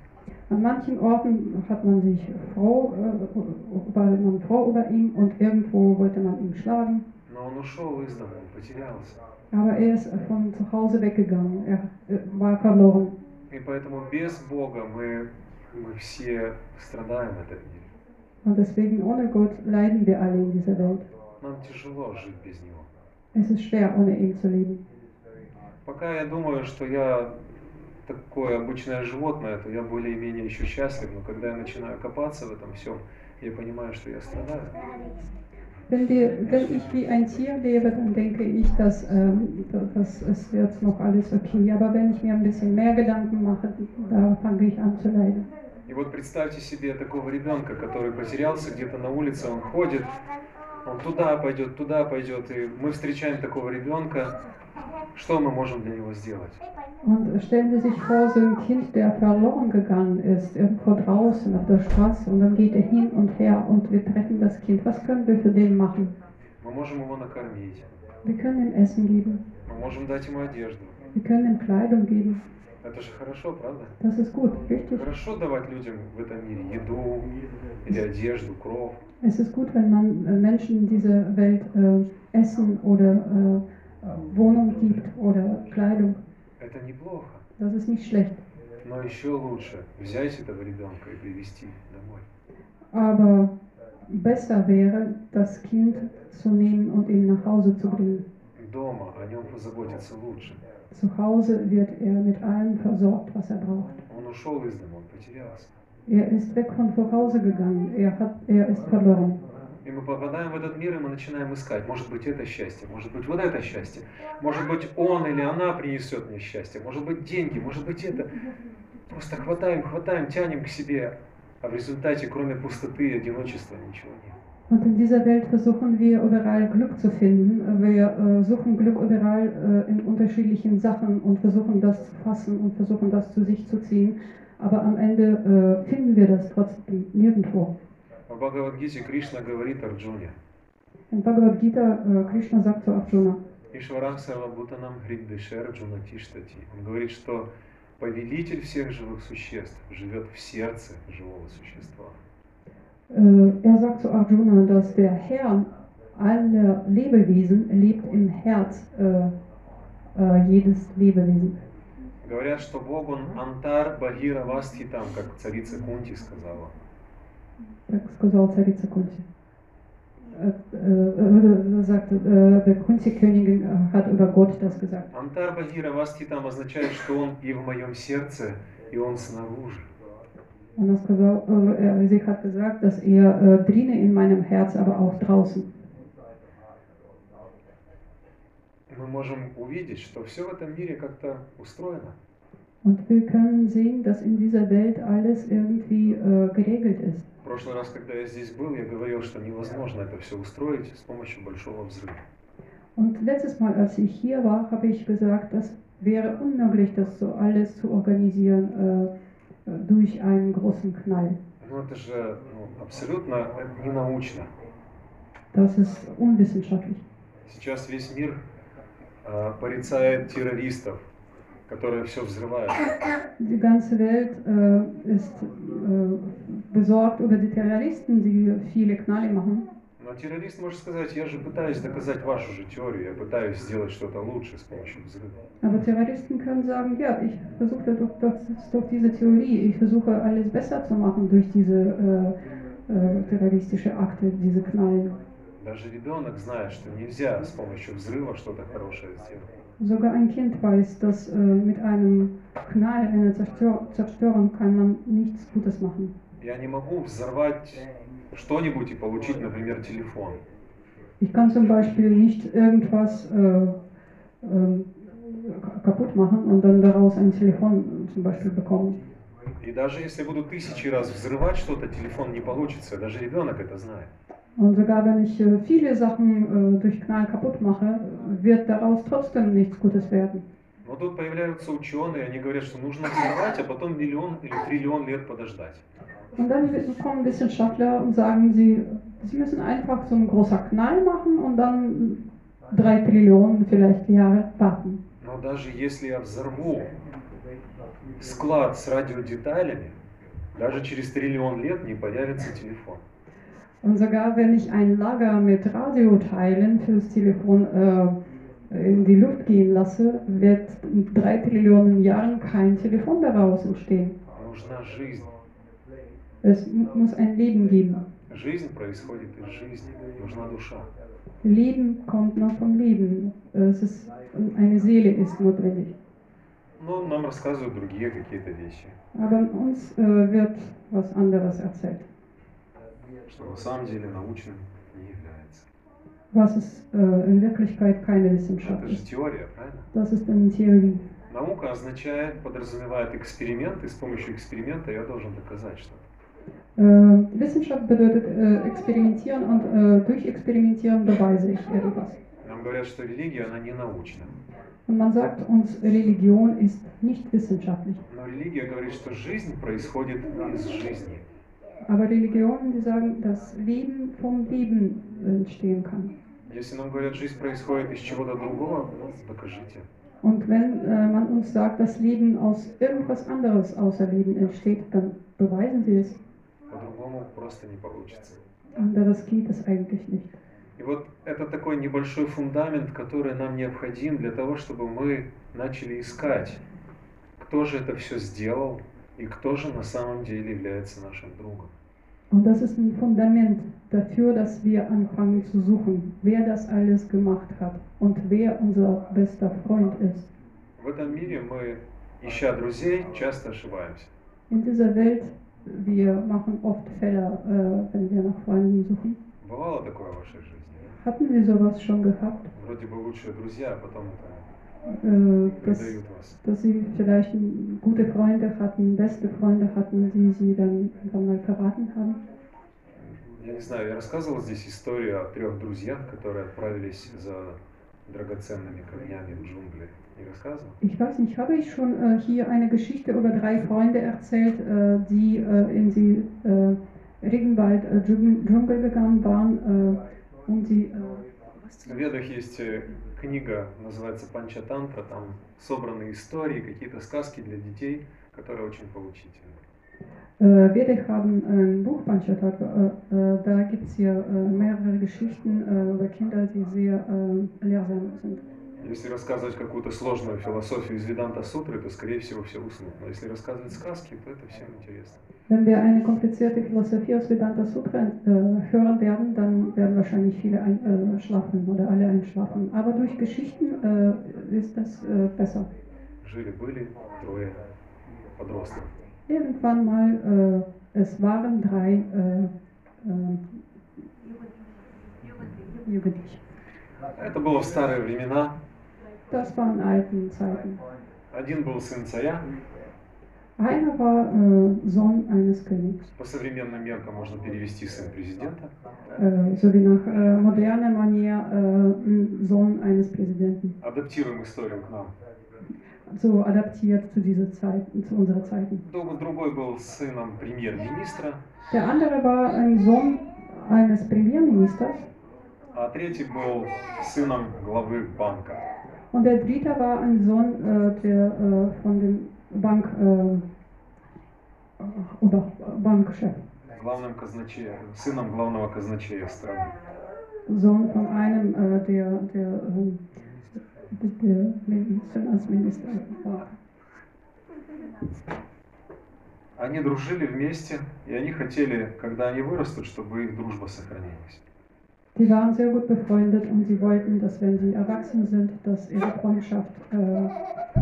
C: An manchen Orten hat man sich froh, äh, war man froh über ihn und irgendwo wollte man ihn schlagen.
A: Но он ушел из дома, он потерялся.
C: Aber er ist von zu Hause weggegangen. Er äh, war verloren.
A: И поэтому без Бога мы, мы все страдаем в этом мире.
C: Und deswegen ohne Gott leiden wir alle in dieser Welt.
A: Нам тяжело жить без Него.
C: Es ist schwer, ohne ihn zu leben.
A: Пока я думаю, что я такое обычное животное, то я более-менее еще счастлив, но когда я начинаю копаться в этом всем, я понимаю, что я страдаю.
C: Wenn, wir, wenn ich wie ein Tier lebe, dann denke ich, dass, ähm, dass es wird noch alles okay. Aber wenn ich mir ein bisschen mehr Gedanken mache, da fange ich an zu leiden.
A: И вот представьте себе такого ребенка, который потерялся где-то на улице, он ходит, он туда пойдет, туда пойдет, и мы встречаем такого ребенка, что мы можем для него сделать?
C: Und stellen Sie sich vor, so ein Kind, der verloren gegangen ist, irgendwo draußen auf der Straße, und dann geht er hin und her und wir treffen das Kind. Was können wir für den machen?
A: Мы можем его накормить,
C: Wir können ihm Essen geben,
A: мы можем дать ему одежду.
C: wir können ihm Kleidung geben.
A: Это же хорошо, правда?
C: Das ist gut, richtig?
A: Хорошо давать людям в этом мире еду или одежду, кров.
C: Es ist gut, wenn man äh, Menschen in dieser Welt äh, Essen oder äh, Wohnung gibt oder Kleidung.
A: Это неплохо.
C: Das ist nicht schlecht.
A: Но еще лучше взять этого ребенка и привести домой.
C: Aber besser wäre, das Kind zu nehmen und ihn nach Hause zu bringen.
A: Дома о нем позаботиться лучше.
C: Zu Hause wird er mit allem versorgt, was er braucht.
A: Он ушел из дома, он потерялся.
C: Er ist weg von zu Hause gegangen. Er, hat, er ist verloren.
A: И мы попадаем в этот мир, и мы начинаем искать. Может быть, это счастье, может быть, вот это счастье. Может быть, он или она принесет мне счастье. Может быть, деньги, может быть, это. Просто хватаем, хватаем, тянем к себе. А в результате, кроме пустоты и одиночества, ничего нет.
C: Und in dieser Welt versuchen wir überall Glück zu finden. Wir äh, suchen Glück überall äh, in unterschiedlichen Sachen und versuchen das zu fassen und versuchen das zu sich zu ziehen. Aber am Ende äh, finden wir das trotzdem nirgendwo.
A: В Бхагавадгите Кришна говорит Арджуне,
C: Gita, äh, Krishna sagt zu Arjuna,
A: Ишварах Сарвабутанам Хриддешер Арджуна Тиштати. Он говорит, что повелитель всех живых существ живет в сердце живого существа.
C: er sagt zu Arjuna, dass der Herr aller Lebewesen lebt im Herz äh, äh, jedes Lebewesen.
A: Говорят, что Бог, он Антар Багира Вастхитам, как царица Кунти сказала.
C: Так сказал царица Kunti. Äh, äh, äh, sagt, der Kunti-Königin äh, hat über Gott das gesagt.
A: Антар Багира Вастхитам означает, что он и в моем сердце, и он снаружи.
C: Und сказал, äh, er, sie hat gesagt, dass er drinnen in meinem Herz, aber auch draußen.
A: Мы можем увидеть, что все в этом мире как-то устроено.
C: Und wir können sehen, dass in dieser Welt alles irgendwie äh, geregelt ist.
A: В прошлый раз, когда я здесь был, я говорил, что невозможно это все устроить с помощью большого взрыва.
C: Und letztes Mal, als ich hier war, habe ich gesagt, das wäre unmöglich, das so alles zu organisieren äh, äh, durch einen großen Knall.
A: Ну это же ну, абсолютно ненаучно.
C: Das ist unwissenschaftlich.
A: Сейчас весь мир э, порицает террористов, которые все взрывают.
C: Die ganze Welt äh, ist äh, besorgt über die Terroristen, die viele Knalle machen.
A: Но террорист может сказать, я же пытаюсь доказать вашу же теорию, я пытаюсь сделать что-то лучше с помощью взрыва.
C: Aber Terroristen können sagen, ja, ich versuche durch, durch, durch diese Theorie, ich versuche alles besser zu machen durch diese äh, äh, terroristische Akte, diese Knallen.
A: Даже ребенок знает, что нельзя с помощью взрыва что-то хорошее сделать.
C: Sogar ein Kind weiß, dass äh, mit einem Knall, einer Zerstör Zerstörung kann man nichts Gutes machen.
A: Я не могу взорвать что-нибудь и получить, например, телефон.
C: Ich kann zum Beispiel nicht irgendwas äh, ähm, kaputt machen und dann daraus ein Telefon zum Beispiel bekommen.
A: И даже если буду тысячи раз взрывать что-то, телефон не получится. Даже ребенок это знает.
C: Und sogar wenn ich äh, viele Sachen äh, durch Knall kaputt mache, wird daraus trotzdem nichts Gutes werden.
A: Но тут появляются ученые, они говорят, что нужно взорвать, а потом миллион или триллион лет подождать.
C: Und dann kommen Wissenschaftler und sagen, sie, sie müssen einfach so ein großer Knall machen und dann drei Trillionen vielleicht Jahre warten.
A: Но Но даже если я взорву склад с радиодеталями, даже через триллион лет не появится телефон.
C: Und sogar wenn ich ein Lager mit Radioteilen fürs Telefon äh, in die Luft gehen lasse, wird in drei Trillionen Jahren kein Telefon daraus entstehen. Es muss ein Leben geben. Leben kommt nur vom Leben. Es ist, eine Seele ist notwendig. Aber uns äh, wird was anderes erzählt.
A: Что на самом деле научным не является.
C: was es äh, in Wirklichkeit keine Wissenschaft
A: Это же
C: ist.
A: теория, правильно?
C: Das ist eine Theorie.
A: Наука означает, подразумевает эксперимент, и с помощью эксперимента я должен доказать что-то.
C: Äh, Wissenschaft bedeutet äh, experimentieren und äh, durch Experimentieren beweise ich irgendwas.
A: Нам говорят, что религия, она не научна.
C: Und man sagt uns, Religion ist nicht wissenschaftlich.
A: Но религия говорит, что жизнь происходит из жизни.
C: Aber Religionen, die sagen, dass Leben vom Leben entstehen kann.
A: Если нам говорят, жизнь происходит из чего-то другого, ну, докажите.
C: Und wenn äh, man uns sagt, dass Leben aus irgendwas anderes außer Leben entsteht, dann beweisen sie es.
A: По-другому просто не получится.
C: Anderes geht es eigentlich nicht.
A: И вот это такой небольшой фундамент, который нам необходим для того, чтобы мы начали искать, кто же это все сделал и кто же на самом деле является нашим другом.
C: Und das ist ein Fundament dafür, dass wir anfangen zu suchen, wer das alles gemacht hat und wer unser bester Freund ist.
A: В этом мире мы, ища друзей, часто ошибаемся.
C: In dieser Welt, wir machen oft Fehler, äh, wenn wir nach Freunden suchen.
A: Бывало такое в вашей жизни?
C: Hatten Sie sowas schon gehabt,
A: Вроде бы лучшие друзья, а потом это
C: äh, dass,
A: предают вас.
C: dass Sie vielleicht gute Freunde hatten, beste Freunde hatten, die Sie dann irgendwann mal verraten haben?
A: Я не знаю, я рассказывал здесь историю о трех друзьях, которые отправились за драгоценными камнями в джунгли. Не рассказывал?
C: Ich weiß nicht, habe ich schon äh, hier eine Geschichte über drei Freunde erzählt, äh, die äh, in die äh, Regenwald, äh, Dschungel Dschungel gegangen waren, äh, um die. Äh,
A: В Ведах есть э, книга, называется Панчатантра, там собраны истории, какие-то сказки для детей, которые очень поучительны.
C: äh, wir haben ein Buch Panchatat, äh, äh, da gibt es hier äh, mehrere Geschichten äh, über Kinder, die sehr äh, lehrsam sind.
A: Если рассказывать какую-то сложную философию из Веданта Сутры, то, скорее всего, все уснут. Но если рассказывать сказки, то это всем интересно.
C: Wenn wir eine komplizierte Philosophie aus Vedanta Sutra äh, hören werden, dann werden wahrscheinlich viele einschlafen oder alle einschlafen. Aber durch Geschichten äh, ist das äh, besser.
A: Жили-были трое подростков.
C: Irgendwann mal, äh, es waren drei äh, äh, Jugendliche.
A: Это было в старые времена.
C: Das waren alten Zeiten.
A: Один был сын царя.
C: Einer war äh, Sohn eines Königs,
A: По современным меркам можно перевести сын президента.
C: äh, so wie nach äh, moderner Manier äh, Sohn eines Präsidenten.
A: Адаптируем историю к нам.
C: So adaptiert zu dieser Zeit, zu unserer.
A: Друг- Другой был сыном премьер-министра,
C: Der andere war ein Sohn eines Premierministers
A: а третий был сыном главы банка.
C: Und der dritte war ein Sohn äh, der, äh, von dem Bank, äh, oder Bankchef,
A: главным казначеем, сыном главного казначея страны.
C: Sohn von einem der, der, der Min- Finanzminister war.
A: Они дружили вместе, и они хотели, когда они вырастут, чтобы их дружба сохранилась.
C: Die waren sehr gut befreundet und sie wollten, dass wenn sie erwachsen sind, dass ihre Freundschaft äh,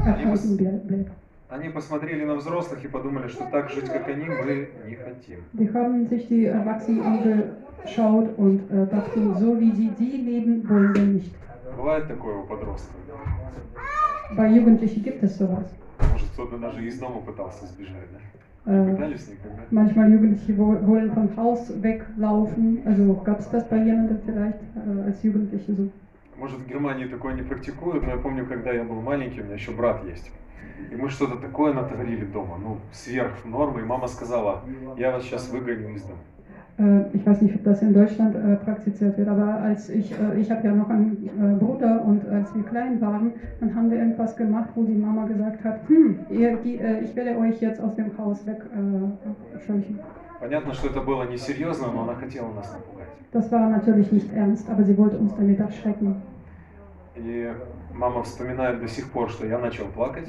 C: erhalten ble- bleibt.
A: Они посмотрели на взрослых и подумали, что так жить, как они, мы не хотим.
C: Die haben sich die Erwachsenen angeschaut und äh, dachten, so wie sie die leben, wollen wir nicht.
A: Бывает такое у подростков.
C: Bei Jugendlichen gibt es sowas.
A: Может, кто-то даже из дома пытался сбежать, да?
C: Äh, manchmal Jugendliche wo- wollen vom Haus weglaufen. Also gab es das bei jemandem vielleicht äh, als Jugendliche so?
A: Может, в Германии такое не практикуют, но я помню, когда я был маленький, у меня еще брат есть. И мы что-то такое натворили дома, ну, сверх нормы, и мама сказала, я вас сейчас выгоню из дома.
C: Äh, Ich weiß nicht, ob das in Deutschland äh, praktiziert wird, aber als ich, äh, ich habe ja noch einen äh, Bruder und als wir klein waren, dann haben wir irgendwas gemacht, wo die Mama gesagt hat, hm, ihr, ge- äh, ich werde euch jetzt aus dem Haus wegscheuchen.
A: Понятно, что это было несерьезно, но она хотела нас напугать.
C: Das war natürlich nicht ernst, aber sie wollte uns damit erschrecken.
A: И мама вспоминает до сих пор, что я начал плакать.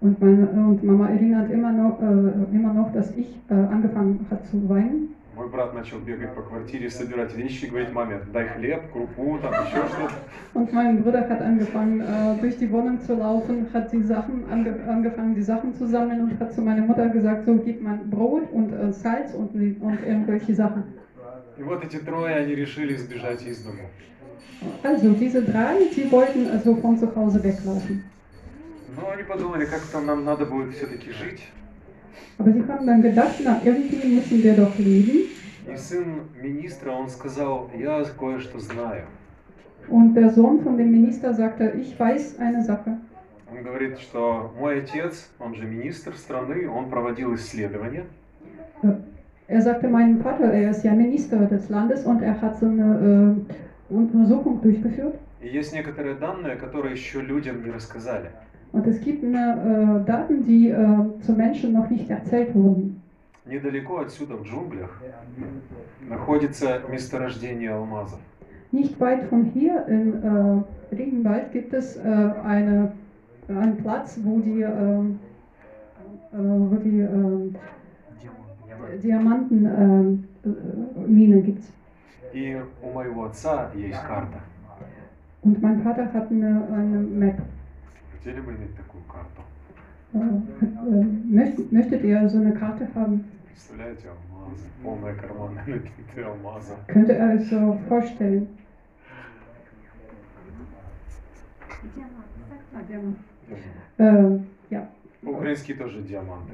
C: Und, meine, und Mama erinnert immer noch, äh, immer noch, dass ich äh, angefangen hat zu weinen.
A: Мой брат начал бегать по квартире, собирать вещи, говорить маме, дай хлеб, крупу, там еще что-то.
C: Und mein Bruder hat angefangen, äh, durch die Wohnung zu laufen, hat die Sachen ange angefangen, die Sachen zu sammeln und hat zu meiner Mutter gesagt, so gib mal Brot und äh, Salz und, und irgendwelche Sachen.
A: И вот эти трое, они решили сбежать из дома.
C: Also diese drei, sie wollten also von zu Hause weglaufen.
A: Но они подумали, как-то нам надо будет все-таки жить.
C: Aber sie haben dann gedacht, na irgendwie müssen wir doch leben.
A: И сын министра, он сказал, я кое-что знаю.
C: Und der Sohn von dem Minister sagte, ich weiß eine Sache.
A: Он говорит, что мой отец, он же министр страны, он проводил исследования.
C: Er sagte, mein Vater, er ist ja Minister des Landes und er hat so eine äh, Untersuchung durchgeführt.
A: И есть некоторые данные, которые еще людям не рассказали.
C: Und es gibt eine, äh, Daten, die äh, zu Menschen noch nicht erzählt wurden.
A: Недалеко отсюда, в джунглях, находится месторождение алмазов.
C: Nicht weit von hier in äh, Regenwald gibt es äh, eine, einen Platz, wo die, ähm, äh, wo die ähm, Diamantenmine äh, Mine gibt.
A: И у моего отца есть карта.
C: Und mein Vater hat eine, eine Map.
A: Хотели бы иметь такую карту?
C: Möcht, möchtet ihr so eine Karte haben?
A: Представляете, алмазы, полные карманы набиты алмазом.
C: Könnt ihr euch so vorstellen? Ja.
A: По-украински тоже диаманты.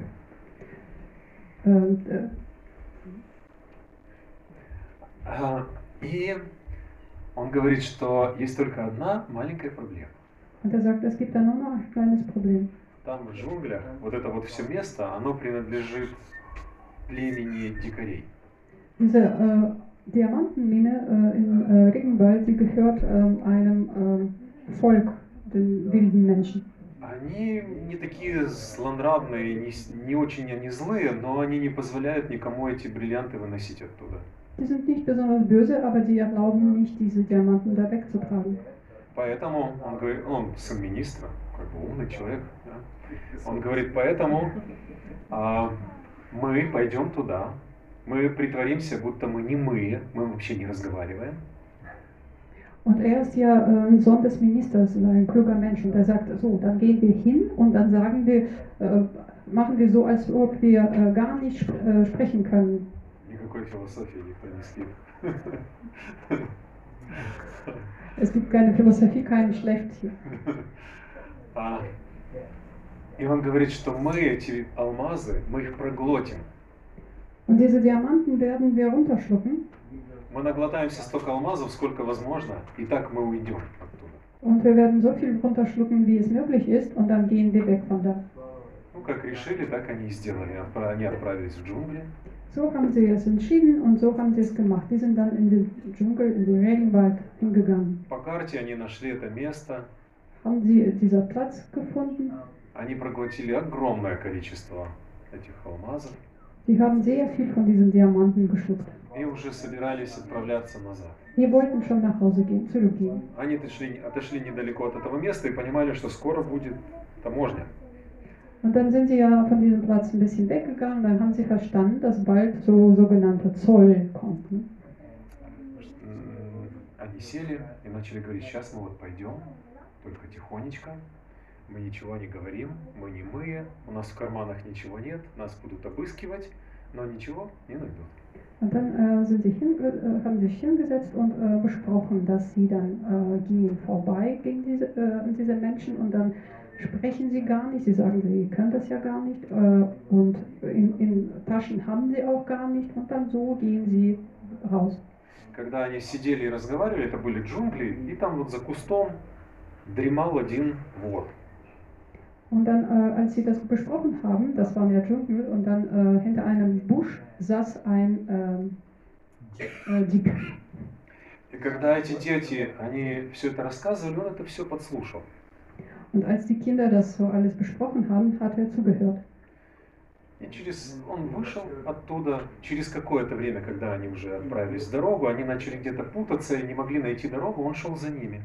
A: А, И он говорит, что есть только одна маленькая проблема.
C: Und er sagt, es gibt da nur noch ein kleines Problem.
A: Там в джунглях вот это вот все место, оно принадлежит племени дикарей.
C: Diese äh, Diamantenmine äh, im äh, Regenwald, die gehört ähm, einem ähm, Volk, den wilden Menschen.
A: Они не такие злонравные, не, не очень они злые, но они не позволяют никому эти бриллианты выносить оттуда.
C: Die sind nicht besonders böse, aber die erlauben nicht, diese Diamanten da wegzutragen.
A: Поэтому он говорит, он сын министра, как бы умный человек, да? он говорит, поэтому а, мы пойдем туда, мы притворимся, будто мы не мы, мы вообще не разговариваем,
C: Und er ist ja äh, ein Sohn des Ministers, ein kluger Mensch. Und er sagt, so, dann gehen wir hin und dann sagen wir, äh, machen wir so, als ob wir äh, gar nicht äh, sprechen können.
A: никакой философии никто не спит.
C: Es gibt keine Philosophie, kein Schlecht hier.
A: А, И он говорит, что мы эти алмазы, мы их проглотим.
C: Und diese Diamanten werden wir runterschlucken
A: Мы наглотаемся столько алмазов, сколько возможно, и так мы уйдем оттуда.
C: und wir werden so viel runterschlucken, wie es möglich ist, und dann gehen wir weg von da.
A: Ну, как решили, так они и сделали. Они отправились в джунгли.
C: So haben sie es entschieden und so haben sie es gemacht. Die sind dann in den Dschungel, in den Regenwald hingegangen.
A: По карте они нашли это место.
C: Haben sie dieser Platz gefunden.
A: Они проглотили огромное количество этих алмазов
C: Sie haben sehr viel von diesen Diamanten geschluckt.
A: и уже собирались отправляться назад.
C: Wir wollten schon nach Hause gehen, zurückgehen.
A: Они отошли, отошли недалеко от этого места и понимали, что скоро будет таможня.
C: Und dann sind sie ja von diesem Platz ein bisschen weggegangen. Dann haben sie verstanden, dass bald so sogenannter Zoll kommt. Ne?
A: М, Они сели и начали говорить, сейчас мы вот пойдем, только тихонечко, мы ничего не говорим, мы не мы, у нас в карманах ничего нет, нас будут обыскивать, но ничего не найдут.
C: Und dann äh, sind sie hin, äh, haben sich hingesetzt und äh, besprochen, dass sie dann äh, gehen vorbei gegen diese, äh, an diese Menschen und dann sprechen sie gar nicht. Sie sagen, sie können das ja gar nicht äh, und in, in Taschen haben sie auch gar nicht und dann so gehen sie raus.
A: Когда они сидели и разговаривали, это были джунгли, и там вот за кустом дремал один вор.
C: Und dann, äh, als sie das besprochen haben, das war der Dschungel, und dann äh, hinter einem Busch saß ein, ähm, äh, Dieb.
A: И когда эти дети, они все это рассказывали, он это все подслушал.
C: Und als die Kinder das so alles besprochen haben, hat er zugehört.
A: И через он вышел оттуда, через какое-то время, когда они уже отправились в дорогу, они начали где-то путаться и не могли найти дорогу, он шел за ними.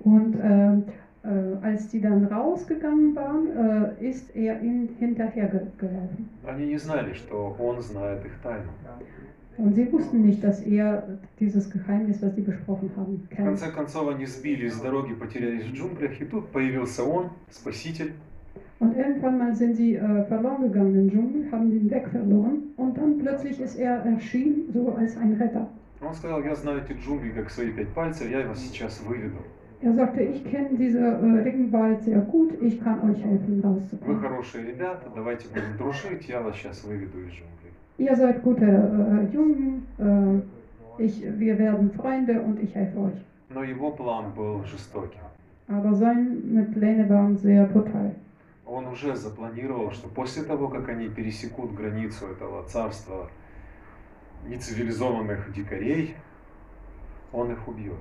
C: Und äh, äh, als die dann rausgegangen waren, äh, ist er ihnen hinterhergelaufen.
A: Они не знали, что он знает их тайну.
C: Und sie wussten nicht, dass er dieses Geheimnis, was sie besprochen haben,
A: В
C: kennt.
A: конце концов они сбились с дороги, потерялись в джунглях, и тут появился он, спаситель,
C: Und irgendwann mal sind sie äh, verloren gegangen im Dschungel, haben den Weg verloren und dann plötzlich ist er erschienen, so als ein Retter.
A: Он сказал, я знаю эти джунгли как свои пять пальцев, я вас сейчас выведу.
C: Er sagte, ich kenne diese äh, Regenwald sehr gut, ich kann euch helfen,
A: Вы
C: rauszukommen.
A: хорошие ребята, давайте будем дружить, я вас сейчас выведу из джунглей.
C: Ihr seid gute äh, Jungen, äh, ich, wir werden Freunde und ich helfe euch.
A: Но его план был жестоким.
C: Aber seine Pläne waren sehr brutal.
A: Он уже запланировал, что после того, как они пересекут границу этого царства нецивилизованных дикарей, он их убьет.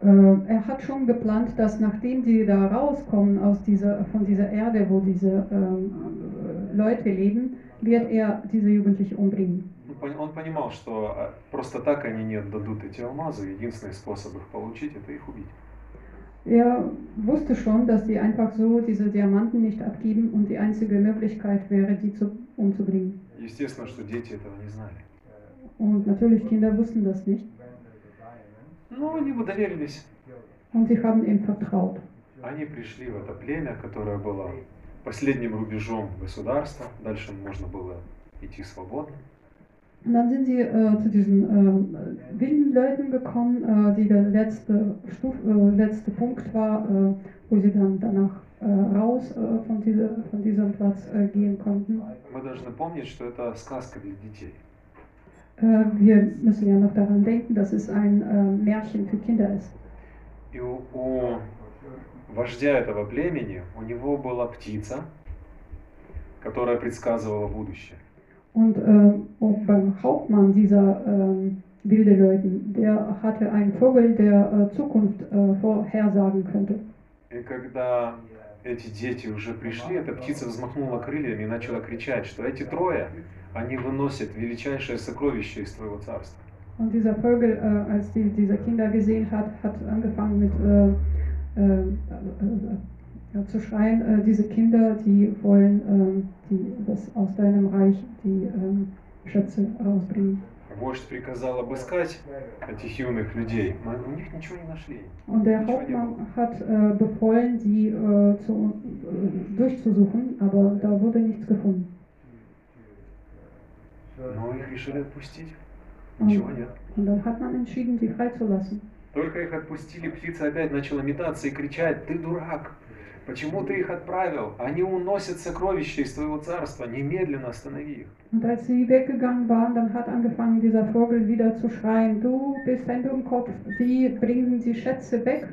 C: Äh, er hat schon geplant, dass nachdem die da rauskommen aus dieser, von dieser Erde, wo diese ähm, äh, Leute leben, wird er diese Jugendliche umbringen.
A: Он пон- Он понимал, что а, просто так они не отдадут эти алмазы. Единственный способ их получить – это их убить.
C: Er wusste schon, dass die einfach so diese Diamanten nicht abgeben und die einzige Möglichkeit wäre, die zu, umzubringen.
A: Естественно, что дети этого не знали.
C: Und natürlich, Kinder wussten das nicht.
A: Но они бы доверились.
C: Und sie haben ihm vertraut.
A: Они пришли в это племя, которое было последним рубежом государства. Дальше можно было идти свободно.
C: Und dann sind sie äh, zu diesen äh, wilden Leuten gekommen, äh, die der letzte, Stuf, äh, letzte Punkt war, äh, wo sie dann danach äh, raus äh, von, diese, von diesem Platz äh, gehen konnten.
A: Мы должны помнить, что это сказка для детей.
C: Äh, wir müssen ja noch daran denken, dass es ein äh, Märchen für Kinder ist.
A: И у, у вождя этого племени, у него была птица, которая предсказывала будущее.
C: Und äh, auch beim Hauptmann dieser ähm, wilde Leuten, der hatte einen Vogel, der äh, Zukunft äh, vorhersagen könnte.
A: И когда эти дети уже пришли, эта птица взмахнула крыльями и начала кричать, что эти трое, они выносят величайшее сокровище из твоего царства.
C: Und dieser Vogel, äh, als die, diese Kinder gesehen hat, hat angefangen mit äh, ja, zu schreien, äh, diese Kinder, die wollen äh, die, das aus deinem Reich die äh, Schätze rausbringen.
A: Вождь приказал обыскать этих юных людей, но у них ничего не нашли.
C: Und der
A: Nичего не было.
C: Hauptmann hat äh, befohlen, die äh, zu, äh, durchzusuchen, aber da wurde nichts gefunden.
A: Но их решили отпустить.
C: Und,
A: Ничего нет.
C: und dann hat man entschieden, die freizulassen.
A: Только их отпустили, птица опять начала метаться и кричать, ты дурак, почему ты их отправил? Они уносят сокровища из твоего царства, немедленно останови их.
C: Und als sie weggegangen waren, dann hat angefangen dieser Vogel wieder zu schreien, du bist ein Dummkopf, die bringen die Schätze weg.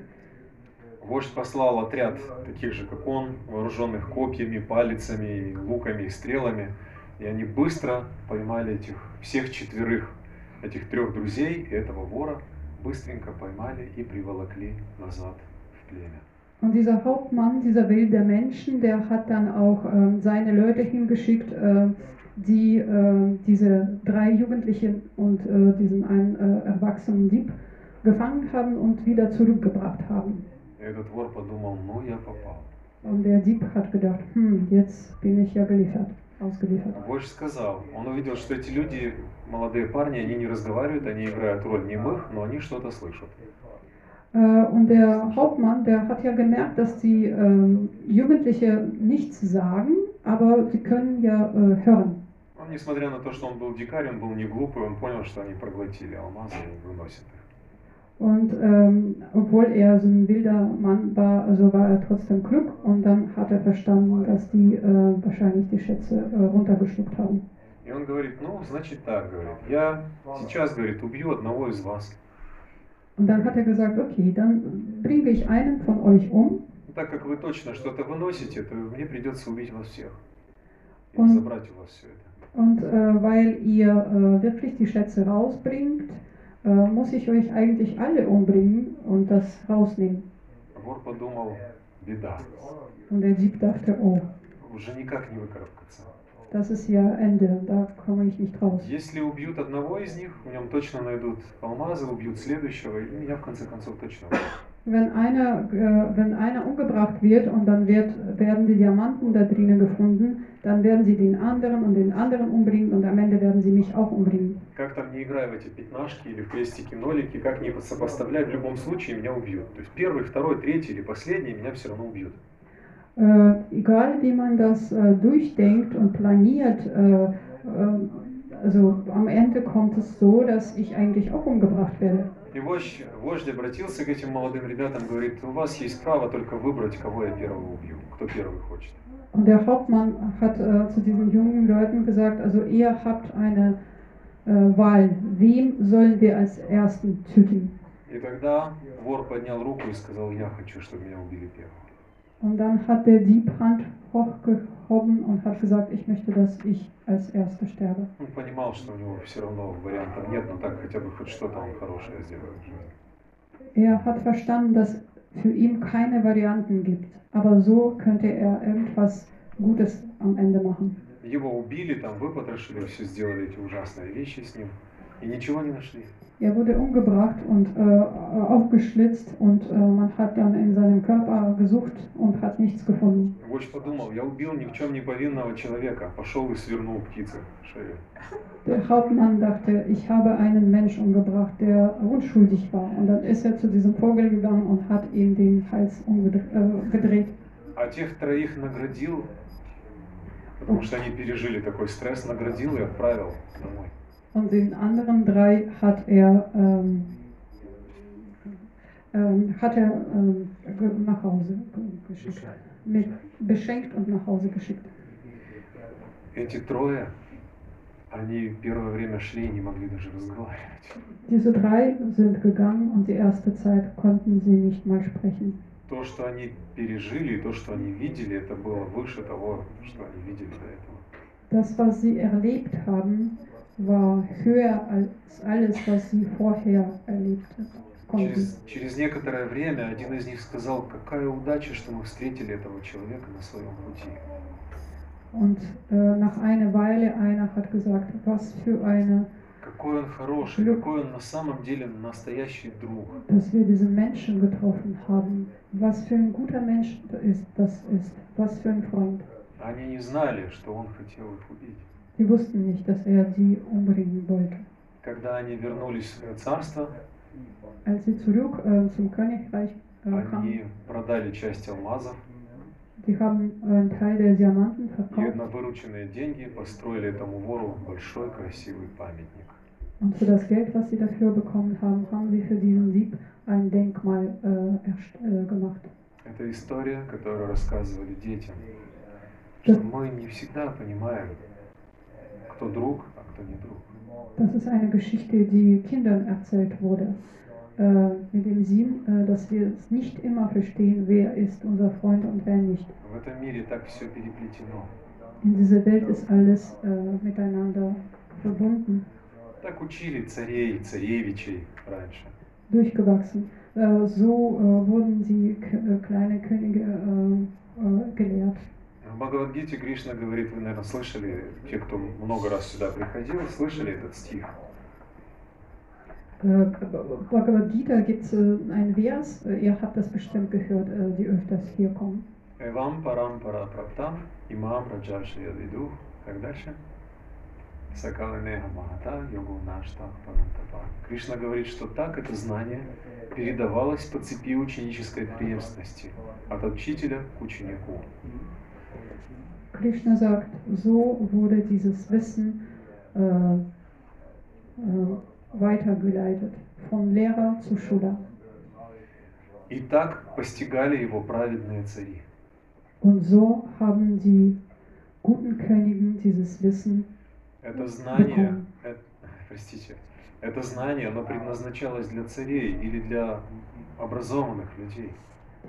A: Вождь послал отряд таких же, как он, вооруженных копьями, палицами, луками и стрелами, и они быстро поймали этих всех четверых, этих трех друзей и этого вора, быстренько поймали и приволокли назад в племя.
C: Und dieser Hauptmann, dieser wilde Menschen, der hat dann auch ähm, seine Leute hingeschickt, äh, die äh, diese drei Jugendlichen und äh, diesen einen äh, erwachsenen Dieb gefangen haben und wieder zurückgebracht haben.
A: И этот вор подумал, ну я попал.
C: Und der Dieb hat gedacht, hm, jetzt bin ich ja geliefert, Ausgeliefert.
A: Вождь сказал, он увидел, что эти люди, молодые парни, они не разговаривают, они играют роль немых, но они что-то слышат.
C: Äh, und der Hauptmann, der hat ja gemerkt, dass die ähm, Jugendliche nichts sagen, aber sie können ja äh, hören.
A: Он, несмотря на то, что он был дикарь, он был не глупый, он понял, что они проглотили алмазы и выносят их.
C: Und ähm, obwohl er so ein wilder Mann war, also war er trotzdem klug und dann hat er verstanden, dass die äh, wahrscheinlich die Schätze äh, runtergeschluckt haben.
A: И он говорит, ну, значит так, говорит, я сейчас, говорит, убью одного из вас.
C: Und dann hat er gesagt, okay, dann bringe ich einen von euch um
A: Ну, так как вы точно что-то выносите, то мне придется убить вас всех. И
C: Он-
A: забрать у вас все это.
C: Und äh, weil ihr äh, wirklich die Schätze rausbringt, äh, muss ich euch eigentlich alle umbringen und das rausnehmen.
A: Вор подумал, беда,
C: Und der Dieb dachte, oh,
A: уже никак не выкарабкаться.
C: das ist ja Ende, da komme ich nicht raus.
A: Если убьют одного из них, в нем точно найдут алмазы, убьют следующего, и меня в конце концов точно убьют.
C: Wenn einer, äh, wenn einer umgebracht wird und dann wird, werden die Diamanten da drinnen gefunden, dann werden sie den anderen und den anderen umbringen und am Ende werden sie mich auch umbringen.
A: Как там не играй в эти пятнашки или в крестики, нолики, как ни сопоставляй, в любом случае меня убьют. То есть первый, второй, третий или последний меня все равно убьют.
C: Äh, egal wie man das äh, durchdenkt und planiert, äh, also am Ende kommt es so, dass ich eigentlich auch umgebracht werde.
A: И вождь, вождь обратился к этим молодым ребятам, говорит, у вас есть право только выбрать, кого я первого убью, кто первый хочет.
C: Und der Hauptmann hat äh, zu diesen jungen Leuten gesagt, also ihr habt eine Wahl, wem sollen wir als Ersten töten?
A: И тогда вор поднял руку и сказал, я хочу, чтобы меня убили первым.
C: Und dann hat der Dieb Hand hochgehoben und hat gesagt, ich möchte, dass ich als Erster sterbe.
A: Он понимал, что у него все равно вариантов нет, но так хотя бы хоть что-то он хорошее сделает в жизни.
C: Er hat verstanden, dass für ihn keine Varianten gibt, aber so könnte er irgendwas Gutes am Ende machen.
A: Его убили, там выпотрошили, все сделали эти ужасные вещи с ним, и ничего не нашли.
C: Er wurde umgebracht und äh, aufgeschlitzt und äh, man hat dann in seinem Körper gesucht und hat nichts gefunden.
A: Вождь подумал, я убил ни в чем не повинного человека, пошел и свернул птице шею.
C: Der Hauptmann dachte, ich habe einen Mensch umgebracht, der unschuldig war. Und dann ist er zu diesem Vogel gegangen und hat ihm den Hals umgedreht.
A: А тех троих наградил, потому что они пережили такой стресс, наградил и отправил домой.
C: Und den anderen drei hat er, ähm, ähm, hat er ähm, nach Hause ge- geschickt. Mit, beschenkt und nach Hause geschickt.
A: Эти трое, они первое время шли и не могли даже разговаривать.
C: Diese drei sind gegangen und die erste Zeit konnten sie nicht mal sprechen.
A: То, что они пережили, то, что они видели, это было выше того, что они видели до этого.
C: Das, was sie erlebt haben, war höher als alles, was sie vorher erlebt konnten.
A: Через, через некоторое время один из них сказал, какая удача, что мы встретили этого человека на своем пути.
C: Und äh, nach einer Weile einer hat gesagt, was für eine,
A: Какой он хороший, какой он на самом деле настоящий друг.
C: dass wir diesen Menschen getroffen haben. Was für ein guter Mensch ist, das ist. Was für ein Freund.
A: Они не знали, что он хотел их убить.
C: Sie wussten nicht, dass er sie umbringen wollte.
A: Когда они вернулись в свое царство,
C: Als sie zurück äh, zum Königreich äh, kamen,
A: они продали часть алмазов
C: sie haben einen Teil der Diamanten
A: и
C: verkauft
A: на вырученные деньги построили этому вору большой красивый памятник.
C: und für das Geld, was sie dafür bekommen haben, haben sie für diesen Dieb ein Denkmal äh, erst, äh, gemacht.
A: Это история, которую рассказывали детям, что мы не всегда понимаем, кто друг, а кто не друг.
C: Das ist eine Geschichte, die Kindern erzählt wurde. Äh, mit dem Sinn, äh, dass wir es nicht immer verstehen, wer ist unser Freund und wer nicht.
A: В этом мире так все переплетено.
C: In dieser Welt ist alles äh, miteinander verbunden,
A: Так учили царей, царевичей раньше.
C: durchgewachsen. Äh, so äh, wurden die K äh, kleine Könige äh, gelehrt.
A: В Бхагавадгите Кришна говорит, вы, наверное, слышали, те, кто много раз сюда приходил, слышали этот стих.
C: Bhagavad Gita gibt es einen Vers, ihr habt das bestimmt gehört, äh, die öfters hier kommen.
A: Эвам парам пара праптам, имам раджаши ядиду. Как дальше? Йогу. Кришна говорит, что так это знание передавалось по цепи ученической преемственности от учителя к ученику.
C: Krishna sagt, so wurde dieses Wissen äh, äh, weitergeleitet, vom Lehrer zu Schüler.
A: И так постигали его праведные цари.
C: Und so haben die guten Königen dieses Wissen
A: Это знание, э- простите, это знание, оно предназначалось для царей или для образованных людей.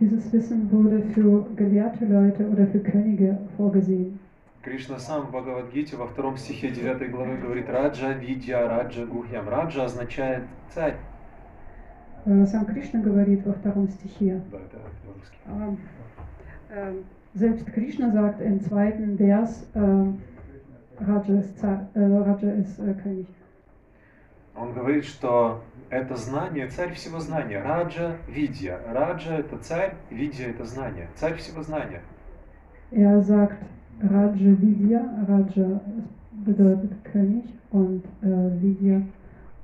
C: Dieses Wissen wurde für gelehrte Leute oder für Könige vorgesehen.
A: Кришна сам в Бхагавадгите во втором стихе 9 главы говорит Раджа Видья Раджа Гухьям. Раджа означает царь.
C: Äh, Сам Кришна говорит во втором стихе.
A: Да, это.
C: Ähm, ähm, selbst Krishna sagt im zweiten Vers, ähm, Raja ist, äh, äh, König.
A: Он говорит, что это знание, царь всего знания. Раджа Видья. Раджа это царь, Видья это знание. Царь всего знания.
C: Er sagt Raja Vidya, Raja bedeutet König und äh, Vidya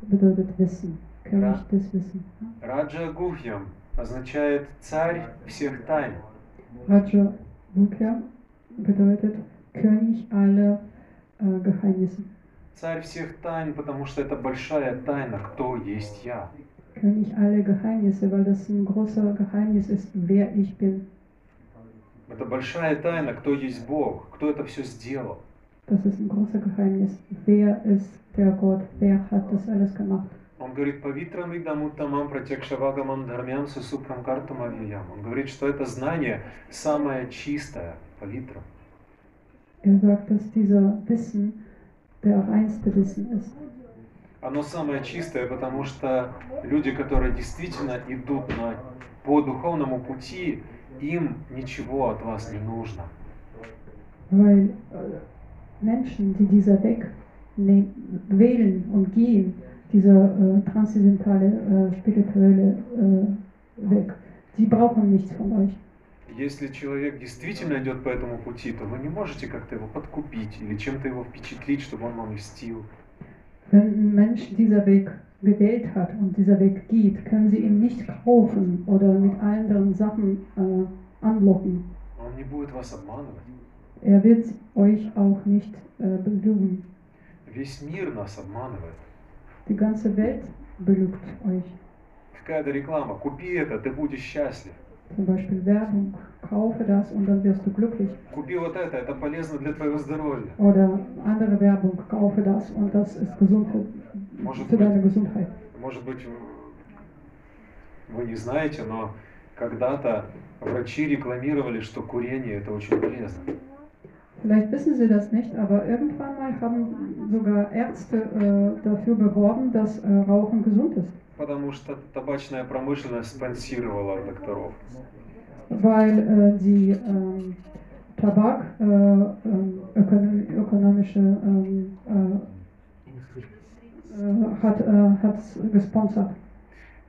C: bedeutet Wissen, König
A: Ja.
C: des Wissens.
A: Раджа Гухьям означает царь всех тайн.
C: Raja Mukha bedeutet König aller äh, Geheimnisse.
A: Царь всех тайн, потому что это большая тайна, кто есть я.
C: König aller Geheimnisse, weil das ein großer Geheimnis ist, wer ich bin.
A: Это большая тайна, кто есть Бог, кто это все сделал.
C: Das ist ein großer Geheimnis. Wer ist der Gott? Wer hat das alles gemacht?
A: Он говорит, павитрам идамуттамам пратекшавагамам дхармям сусупрам картум авиям. Он говорит, что это знание самое чистое, павитра.
C: Er sagt, dass dieser Wissen der reinste Wissen ist.
A: Оно самое чистое, потому что люди, которые действительно идут на, по духовному пути, им ничего от вас не нужно.
C: Weil äh, Menschen, die dieser Weg ne wählen und gehen, dieser äh, transzendentale, äh, spirituelle äh, Weg, die brauchen nichts von euch.
A: Если человек действительно идет по этому пути, то вы не можете как-то его подкупить или чем-то его впечатлить, чтобы он вам льстил.
C: Wenn ein Mensch dieser Weg gewählt hat und dieser Weg geht, können sie ihn nicht kaufen oder mit anderen Sachen äh, anlocken.
A: Он не будет вас обманывать.
C: Er wird euch auch nicht äh, belügen.
A: Весь мир нас обманывает.
C: Die ganze Welt belügt euch.
A: Какая-то реклама. Купи это, ты будешь счастлив.
C: Zum Beispiel Werbung, kaufe das und dann wirst du glücklich.
A: Купи вот это, это полезно для твоего здоровья.
C: Oder andere Werbung, kaufe das und das ist gesund
A: Может
C: für deine Gesundheit.
A: может быть, вы не знаете, но когда-то врачи рекламировали, что курение это очень полезно.
C: Vielleicht wissen Sie das nicht, aber irgendwann mal haben sogar Ärzte äh, dafür beworben, dass äh, Rauchen gesund ist.
A: Потому что табачная промышленность спонсировала докторов.
C: Weil äh, die ähm, Tabak äh, ähm, ökonom ökonomische ähm, äh, äh, hat, äh, hat gesponsert.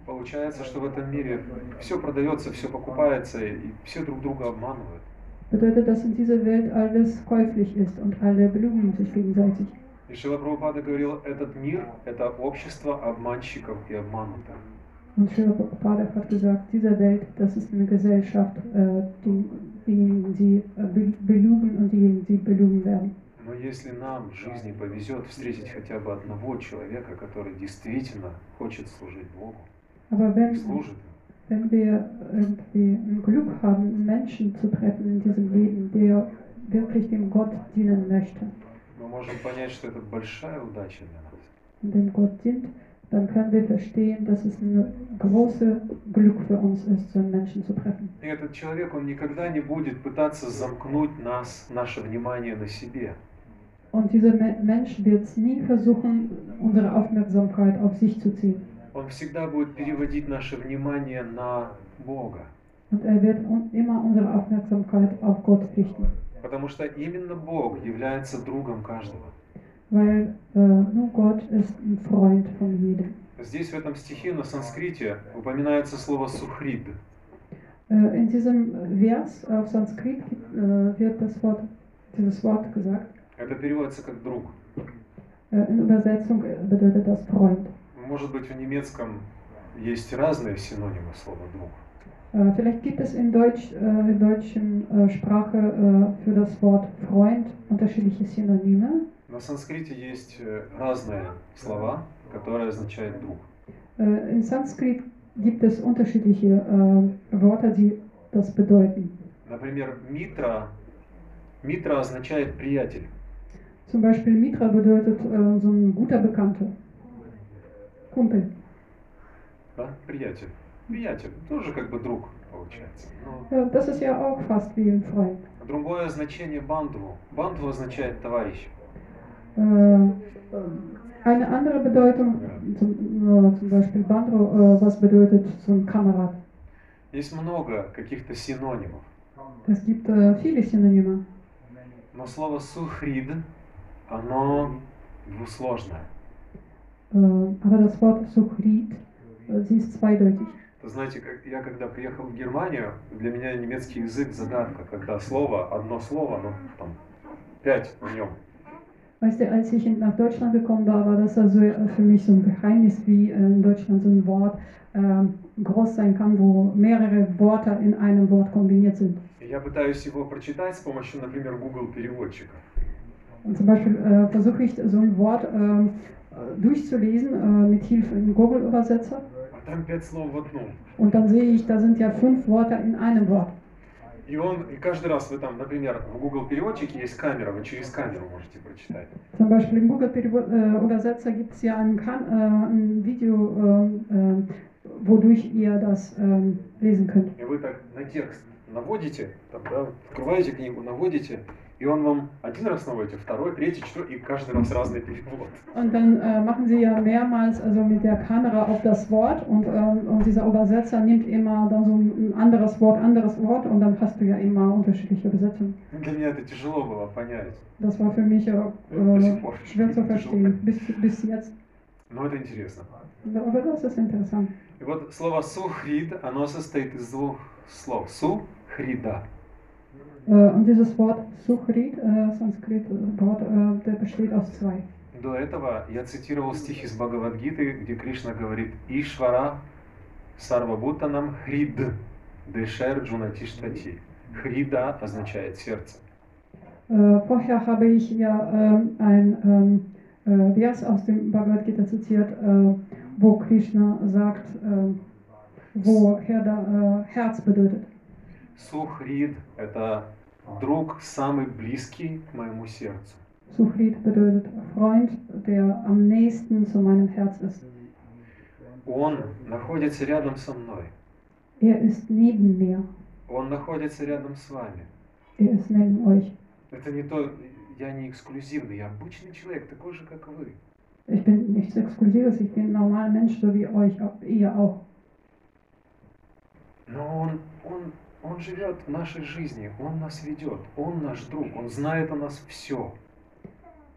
A: Получается, что в этом мире все продается, все покупается, и все друг друга обманывают.
C: Bedeutet, dass in dieser Welt alles käuflich ist und alle belügen sich gegenseitig.
A: И Шила Прабхупада говорил, этот мир – это общество обманщиков и обманутых.
C: Und Srila Prabhupada hat gesagt, diese Welt, das ist eine Gesellschaft, äh, die, diejenigen, die äh, be- belügen und diejenigen, die belügen werden.
A: Но если нам в жизни повезет встретить хотя бы одного человека, который действительно хочет служить Богу, служит Ему,
C: wenn wir irgendwie ein Glück haben, einen Menschen zu treffen in diesem Leben, der wirklich dem Gott dienen möchte
A: мы можем понять, что это большая удача для нас.
C: und dem Gott dient, dann können wir verstehen, dass es ein großes Glück für uns ist, so einen Menschen zu treffen.
A: И этот человек, он никогда не будет пытаться замкнуть нас, наше внимание на себе.
C: Und dieser Me Mensch wird nie versuchen, unsere Aufmerksamkeit auf sich zu ziehen.
A: Он всегда будет переводить наше внимание на Бога.
C: Und er wird immer unsere Aufmerksamkeit auf Gott richten.
A: Потому что именно Бог является другом каждого.
C: Weil äh, nur Gott ist ein Freund von jedem.
A: Здесь в этом стихе на санскрите упоминается слово сухрид.
C: Äh, in diesem Vers auf Sanskrit äh, wird das Wort, dieses Wort gesagt.
A: Это переводится как друг.
C: Äh, in Übersetzung äh, bedeutet das Freund.
A: Может быть, в немецком есть разные синонимы слова.
C: Äh, vielleicht gibt es in, Deutsch, äh, in deutschen äh, Sprache äh, für das Wort Freund unterschiedliche Synonyme.
A: На санскрите есть э, разные слова, которые означают.
C: Äh, in Sanskrit gibt es unterschiedliche äh, Wörter, die das bedeuten.
A: Например, митра. Митра означает приятель.
C: Zum Beispiel Mitra bedeutet äh, so ein guter Bekannter. Kumpel.
A: Да? Приятель. Приятель. Тоже как бы друг. получается. Ну,
C: Ja, das ist ja auch fast wie ein Freund.
A: другое значение бандву. Бандву означает товарищ.
C: Äh, eine andere Bedeutung, zum, äh, zum Beispiel Bandro, äh, was bedeutet so ein Kamerad?
A: Есть много каких-то синонимов.
C: Es gibt äh, viele Synonyme,
A: Но слово сухрид, оно двусложное.
C: äh, aber das Wort Suchrit, äh, sie ist zweideutig.
A: Вы знаете, как я когда приехал в Германию, для меня немецкий язык загадка, когда слово, одно слово, ну там пять в нем.
C: Weißt du, als ich in- nach Deutschland gekommen war, war das also äh, für mich so ein Geheimnis, wie äh, in Deutschland so ein Wort ähm, groß sein kann, wo mehrere Worte in einem Wort kombiniert sind.
A: И я пытаюсь его прочитать с помощью, например, Google переводчика.
C: Und zum Beispiel äh, versuche ich so ein Wort ähm, äh, durchzulesen äh, mit Hilfe einem Google-Übersetzer.
A: А.
C: Und dann sehe ich, da sind ja fünf Worte in einem Wort.
A: И он, и каждый раз вы там, например, в Google переводчике есть камера, вы через камеру можете прочитать.
C: Zum Beispiel im Google-Übersetzer gibt es ja ein, äh, ein Video, ähm, äh, wodurch ihr das ähm, lesen könnt.
A: И вы так на текст наводите, там, да, открываете книгу, наводите, и он вам один раз наводите, второй, третий, четвертый, и каждый раз разный перевод.
C: Und dann äh, machen sie ja mehrmals also mit der Kamera auf das Wort und, ähm, und dieser Übersetzer nimmt immer dann so ein anderes Wort, anderes Wort und dann hast du ja immer unterschiedliche Übersetzungen.
A: Для меня это тяжело было понять.
C: Das war für mich äh, äh, schwer zu verstehen, bis, bis jetzt.
A: Но это интересно.
C: Aber das ist interessant.
A: И вот слово сухрид, оно состоит из двух слов. Сухрида.
C: Äh, und dieses Wort Suchrit, äh, Sanskrit-Wort, äh, der besteht aus zwei.
A: До этого я цитировал стих из Бхагавадгиты, где Кришна говорит «Ишвара сарвабутанам хрид дешер джунатиштати». Хрида означает сердце.
C: Äh, vorher habe ich ja ähm, ein ähm, äh, Vers aus dem Bhagavad Gita zitiert, äh, wo Krishna sagt, äh, äh, Herz bedeutet.
A: Сухрид – это друг самый близкий к моему сердцу.
C: Suchrit bedeutet Freund, der am nächsten zu meinem Herz ist.
A: Он находится рядом со мной.
C: Er ist neben mir.
A: Он находится рядом с вами.
C: Er ist neben euch.
A: Это не то, я не эксклюзивный, я обычный человек, такой же, как вы.
C: Ich bin nichts Exklusives, ich bin ein normaler Mensch, so wie euch, ihr auch.
A: Но он, он, он живет в нашей жизни, он нас ведет, он наш друг, он знает о нас все.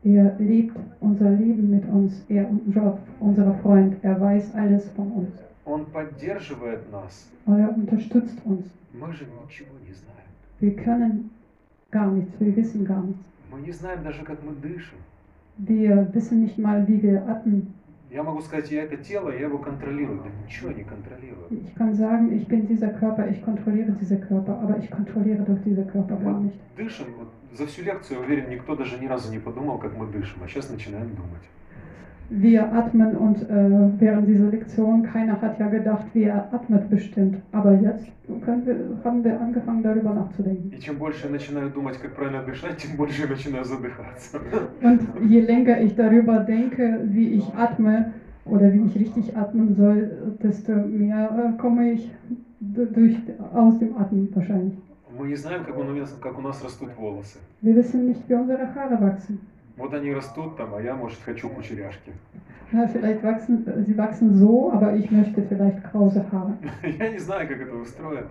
C: Er lebt unser Leben mit uns, er unser, unser Freund, er weiß alles von uns.
A: Он поддерживает нас.
C: Er unterstützt uns.
A: Мы же ничего не знаем.
C: Wir können gar nichts, wir wissen gar nichts.
A: Мы не знаем даже, как мы dышим.
C: Wir wissen nicht mal, wie wir atmen.
A: Я могу сказать, я это тело, я его контролирую. Да ничего не контролирую.
C: Ich kann sagen, ich bin dieser Körper, ich kontrolliere diese Körper, aber ich kontrolliere doch diese Körper gar nicht.
A: дышим, вот за всю лекцию, я уверен, никто даже ни разу не подумал, как мы дышим. А сейчас начинаем думать.
C: wir atmen und äh, während dieser Lektion, keiner hat ja gedacht, wie er atmet bestimmt. Aber jetzt wir, haben wir angefangen, darüber nachzudenken. Und je länger ich darüber denke, wie ich atme oder wie ich richtig atmen soll, desto mehr äh, komme ich durch, aus dem Atmen wahrscheinlich. Wir wissen nicht, wie unsere Haare wachsen.
A: Вот они rастут там, а я, может, хочу кучеряшки.
C: Ja, vielleicht wachsen sie wachsen so, aber ich möchte vielleicht krause Haare.
A: Я не знаю, как это устроено.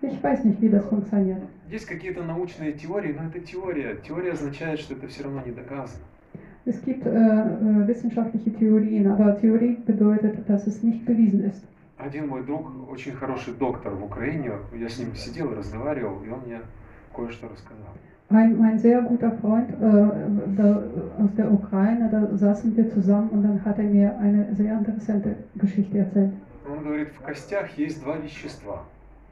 C: Ich weiß nicht, wie das funktioniert.
A: Есть какие-то научные теории, но это теория. Теория означает, что это все равно не доказано.
C: Es gibt äh, äh, wissenschaftliche Theorien, aber Theorie bedeutet, dass es nicht bewiesen ist.
A: Один мой друг, очень хороший доктор в Украине, я с ним сидел и разговаривал, и он мне кое-что рассказал.
C: Ein, mein sehr guter Freund äh, da, aus der Ukraine, da saßen wir zusammen und dann hat er mir eine sehr interessante Geschichte erzählt.
A: Он говорит, в костях есть два вещества.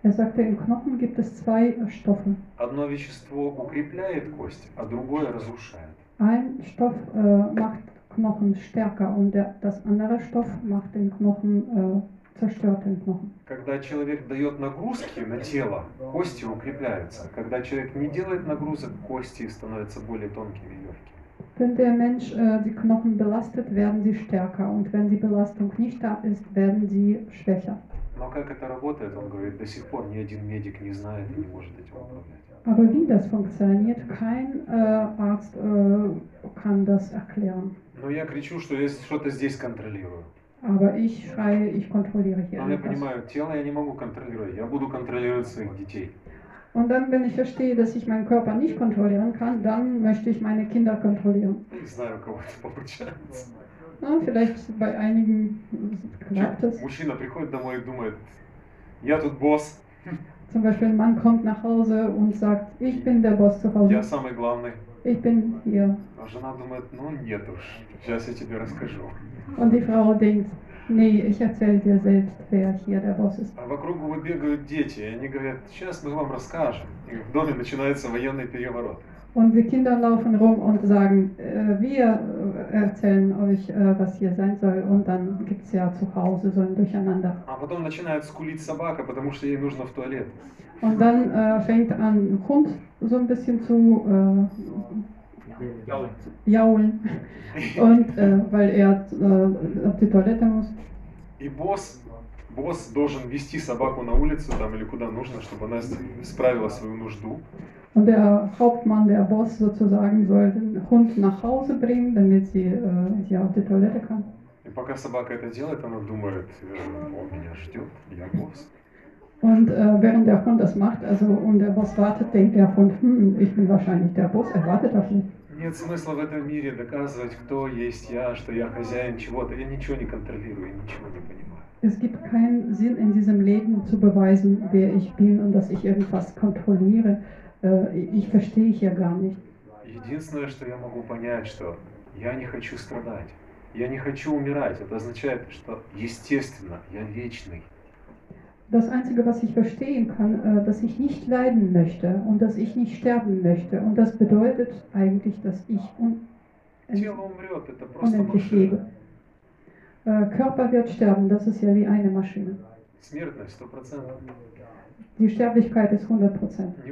C: Er sagte, im Knochen gibt es zwei Stoffe.
A: Одно вещество укрепляет кость, а другое разрушает.
C: Ein Stoff äh, macht Knochen stärker und der, das andere Stoff macht den Knochen, äh, zerstört den Knochen.
A: Когда человек дает нагрузки на тело, кости укрепляются. Когда человек не делает нагрузок, кости становятся более тонкими и легкими.
C: Wenn der Mensch äh, die Knochen belastet, werden sie stärker und wenn die Belastung nicht da ist, werden sie schwächer.
A: Но как это работает, он говорит, до сих пор ни один медик не знает и не может этим управлять.
C: Aber wie das funktioniert, kein äh, Arzt äh, kann das erklären.
A: Но я кричу, что я что-то здесь контролирую.
C: Aber ich schreie, ich kontrolliere hier
A: Но я
C: etwas.
A: понимаю, тело я не могу контролировать, я буду контролировать своих детей.
C: Und dann, wenn ich verstehe, dass ich meinen Körper nicht kontrollieren kann, dann möchte ich meine Kinder kontrollieren.
A: Не знаю, у кого это получается.
C: Ja, vielleicht bei einigen klappt es.
A: Мужчина приходит домой и думает, я тут босс,
C: Zum Beispiel ein Mann kommt nach Hause und sagt, ich bin der Boss zu Hause,
A: я самый главный.
C: Ich bin hier.
A: А жена думает, ну нет уж, сейчас я тебе расскажу.
C: Und die Frau denkt, nee, ich erzähle dir selbst, wer hier der Boss ist.
A: А вокруг выбегают дети, и они говорят, сейчас мы вам расскажем. И в доме начинается военный переворот.
C: Und die Kinder laufen rum und sagen, äh, wir äh, erzählen euch, äh, was hier sein soll. Und dann gibt es ja zu Hause so ein Durcheinander.
A: А потом начинает скулить собака, потому что ей нужно в туалет.
C: Und dann äh, fängt an, Hund so ein bisschen zu äh, jaulen. Und äh, weil er äh, auf die Toilette muss.
A: И босс, босс должен вести собаку на улицу там или куда нужно, чтобы она справила свою нужду.
C: Und der Hauptmann, der Boss sozusagen, soll den Hund nach Hause bringen, damit sie äh, hier auf die Toilette kann.
A: И пока собака это делает, она думает, э, он меня ждет, я босс.
C: Und äh, während der Hund das macht, also und der Boss wartet, denkt der Hund, hm, ich bin wahrscheinlich der Boss, er wartet auf mich.
A: Нет смысла в этом мире доказывать, кто есть я, что я хозяин чего-то. Я ничего не контролирую, я ничего не понимаю.
C: Es gibt keinen Sinn in diesem Leben zu beweisen, wer ich bin und dass ich irgendwas kontrolliere. Äh, ich verstehe hier gar nicht.
A: Единственное, что я могу понять, что я не хочу страдать. Я не хочу умирать. Это означает, что естественно, я вечный.
C: das Einzige, was ich verstehen kann, äh, dass ich nicht leiden möchte und dass ich nicht sterben möchte. Und das bedeutet eigentlich, dass ich unendlich lebe. Äh, Körper wird sterben, das ist ja wie eine Maschine. Die Sterblichkeit ist 100%.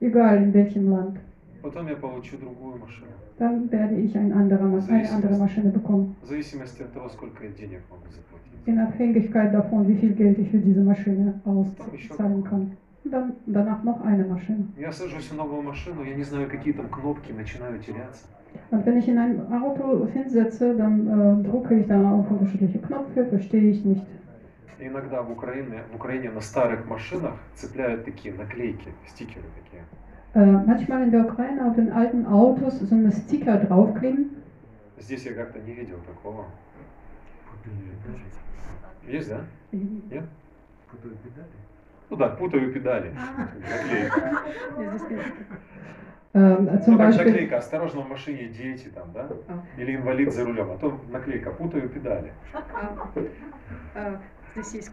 C: Egal in welchem Land.
A: Потом я получу другую машину.
C: Dann werde ich ein anderer, Ma- eine andere Maschine bekommen.
A: В зависимости от того, сколько я денег могу заплатить.
C: In Abhängigkeit davon, wie viel Geld ich für diese Maschine auszahlen kann. Dann danach noch eine Maschine.
A: Я сажусь в новую машину, я не знаю, какие там кнопки, начинаю теряться.
C: Und wenn ich in ein Auto hinsetze, dann äh, drucke ich da auf unterschiedliche Knöpfe, verstehe ich nicht.
A: Иногда в Украине, в Украине на старых машинах цепляют такие наклейки, стикеры такие.
C: Äh, manchmal in der Ukraine auf den alten Autos so eine Sticker draufkleben.
A: Здесь я как-то не видел такого. Есть, да? Нет? Ну да, путаю педали. Наклейка.
C: Ähm, zum
A: Ну как наклейка, осторожно в машине дети там, да? Или инвалид за рулем, а то наклейка, путаю педали.
C: Здесь есть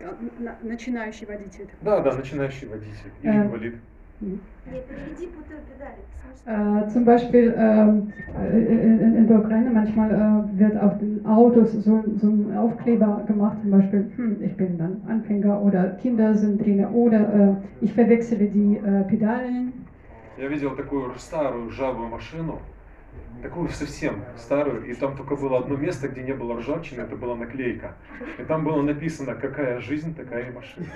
C: начинающий водитель.
A: Да, да, начинающий водитель или
C: Э,
A: инвалид.
D: Нет, переведи путаю педали. это смешно.
C: Äh, zum Beispiel ähm, äh, in, in der Ukraine manchmal äh, wird auf den Autos so, so ein Aufkleber gemacht, zum Beispiel, hm, ich bin dann Anfänger oder Kinder sind drin oder äh, ich verwechsle die äh, Pedalen.
A: Я видел такую старую ржавую машину, такую совсем старую, и там только было одно место, где не было ржавчины, это была наклейка. И там было написано, какая жизнь, такая и машина.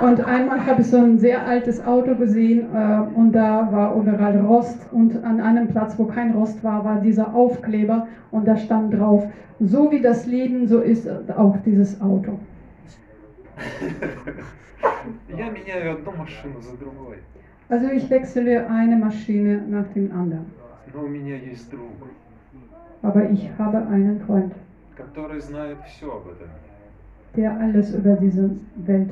C: Und einmal habe ich so ein sehr altes Auto gesehen äh, und da war überall Rost und an einem Platz, wo kein Rost war, war dieser Aufkleber und da stand drauf, so wie das Leben, so ist auch dieses Auto.
A: Я меняю одну машину за другой.
C: Also ich wechsle eine Maschine nach dem anderen.
A: Но у меня есть друг,
C: Aber ich habe einen Freund,
A: который знает все об этом,
C: der alles über diese Welt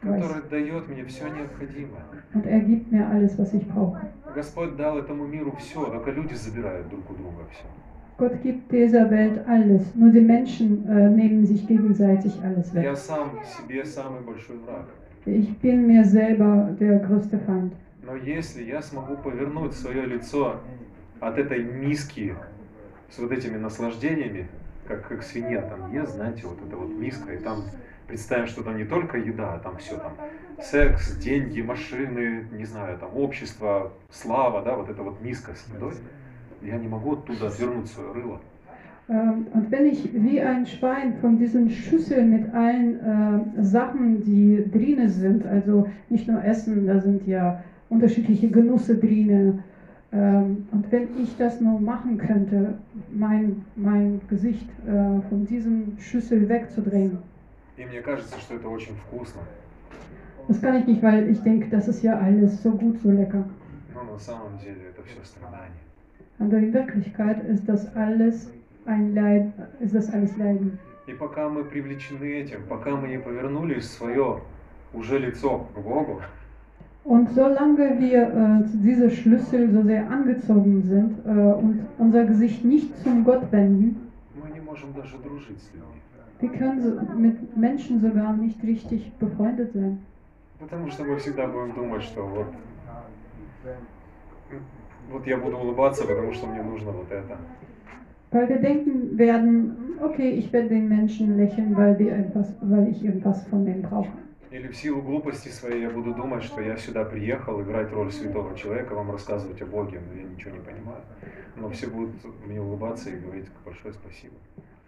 A: который дает мне все необходимое.
C: Und er gibt mir alles, was ich brauche.
A: Господь дал этому миру все, только люди забирают друг у друга все.
C: Gott gibt dieser Welt alles. Nur die Menschen äh, nehmen sich gegenseitig alles weg.
A: Я сам себе самый большой враг.
C: Ich bin mir selber der größte Feind.
A: Но если я смогу повернуть свое лицо от этой миски с вот этими наслаждениями, как, как свинья там ест, знаете, вот эта вот миска, и там представим, что там не только еда, а там все там секс, деньги, машины, не знаю, там общество, слава, да, вот эта вот миска с едой, я не могу оттуда отвернуть свое рыло.
C: Ähm, Und wenn ich wie ein Schwein von diesen Schüsseln mit allen äh, Sachen, die drinnen sind, also nicht nur Essen, da sind ja unterschiedliche Genüsse drinnen. Ähm, Und wenn ich das nur machen könnte, mein, mein Gesicht äh, von diesen Schüssel wegzudrehen,
A: И мне кажется, что это очень вкусно.
C: das kann ich nicht, weil ich denke, das ist ja alles so gut, so lecker.
A: Но на самом деле это все страдание.
C: Aber in Wirklichkeit ist das alles ein Leid, ist das alles Leiden.
A: И пока мы привлечены этим, пока мы не повернули свое уже лицо к Богу,
C: Und solange wir äh, zu dieser Schlüssel so sehr angezogen sind äh, und unser Gesicht nicht zum Gott wenden,
A: мы не можем даже дружить с людьми.
C: wir können so mit Menschen sogar nicht richtig befreundet sein.
A: Потому что мы всегда будем думать, что вот, вот я буду улыбаться, потому что мне нужно вот это.
C: Weil wir denken werden, okay, ich werde den Menschen lächeln, weil, wir etwas, weil ich irgendwas von denen brauche.
A: Или в силу глупости своей я буду думать, что я сюда приехал играть роль святого человека, вам рассказывать о Боге, но я ничего не понимаю. Но все будут мне улыбаться и говорить большое спасибо.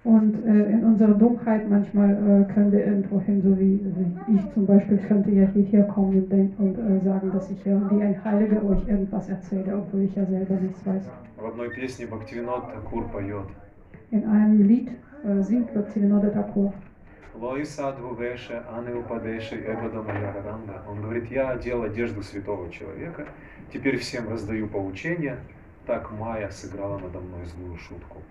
C: Und äh, in unserer Dummheit manchmal äh, können wir irgendwo hin, so wie, wie ich zum Beispiel könnte ja hierher kommen und, denk- und äh, sagen, dass ich ja wie ein Heiliger euch irgendwas erzähle, obwohl ich ja selber nichts weiß. In einem Lied äh, singt Bhaktivinoda Thakur.
A: Лои садху веше, аны упадеши, эбада моя раранда. Он говорит, я одел одежду святого человека, теперь всем раздаю поучения, так Майя сыграла надо мной злую шутку.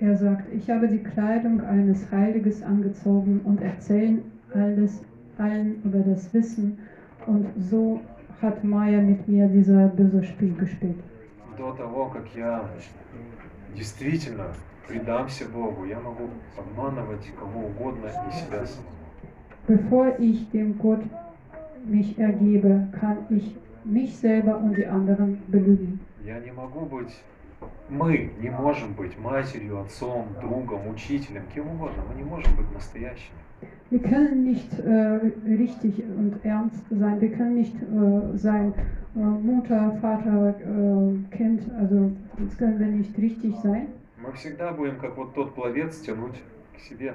C: Er sagt, ich habe die Kleidung eines Heiliges angezogen und erzählen alles allen über das Wissen. Und so hat Maya mit mir dieser böse Spiel gespielt.
A: До того, как я действительно предамся Богу, я могу обманывать кого угодно и себя самого.
C: Bevor ich dem Gott mich ergebe, kann ich mich selber und die anderen belügen.
A: Я не могу быть, мы не можем быть матерью, отцом, другом, учителем, кем угодно. Мы не можем быть настоящими.
C: Wir können nicht äh, richtig und ernst sein. Wir können nicht äh, sein äh, Mutter, Vater, äh, Kind. Also das können wir nicht richtig sein.
A: Мы всегда будем, как вот тот пловец, тянуть к себе.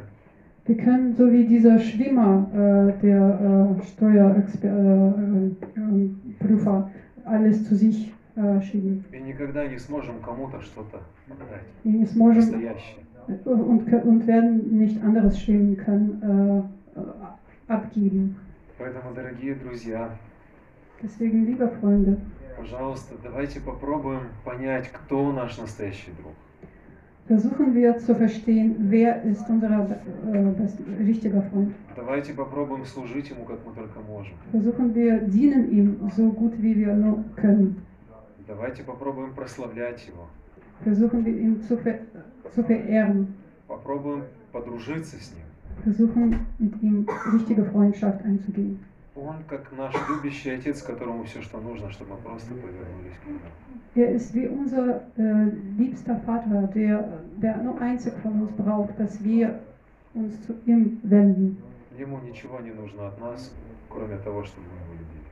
C: Wir können so wie dieser Schwimmer, äh, der äh, Steuerprüfer, alles zu sich äh, schieben.
A: И никогда не сможем кому-то что-то дать.
C: Wir nicht sможем,
A: Настоящее.
C: und, und werden nicht anderes schwimmen können, äh, äh, abgeben.
A: Поэтому, дорогие друзья,
C: Deswegen, liebe Freunde,
A: пожалуйста, давайте попробуем понять, кто наш настоящий друг.
C: Versuchen wir zu verstehen, wer ist unser äh, richtiger Freund.
A: Давайте попробуем служить ему, как мы только можем.
C: Versuchen wir dienen ihm so gut, wie wir nur können.
A: Давайте попробуем прославлять его.
C: Versuchen wir ihn zu, ver zu verehren.
A: Попробуем подружиться с ним.
C: Versuchen mit ihm richtige Freundschaft einzugehen.
A: Он как наш любящий отец, которому все, что нужно, чтобы мы просто повернулись к нему.
C: Er ist wie unser äh, liebster Vater, der, der nur einzig von uns braucht, dass wir uns zu ihm wenden.
A: Ему ничего не нужно от нас, кроме того, чтобы мы его любили.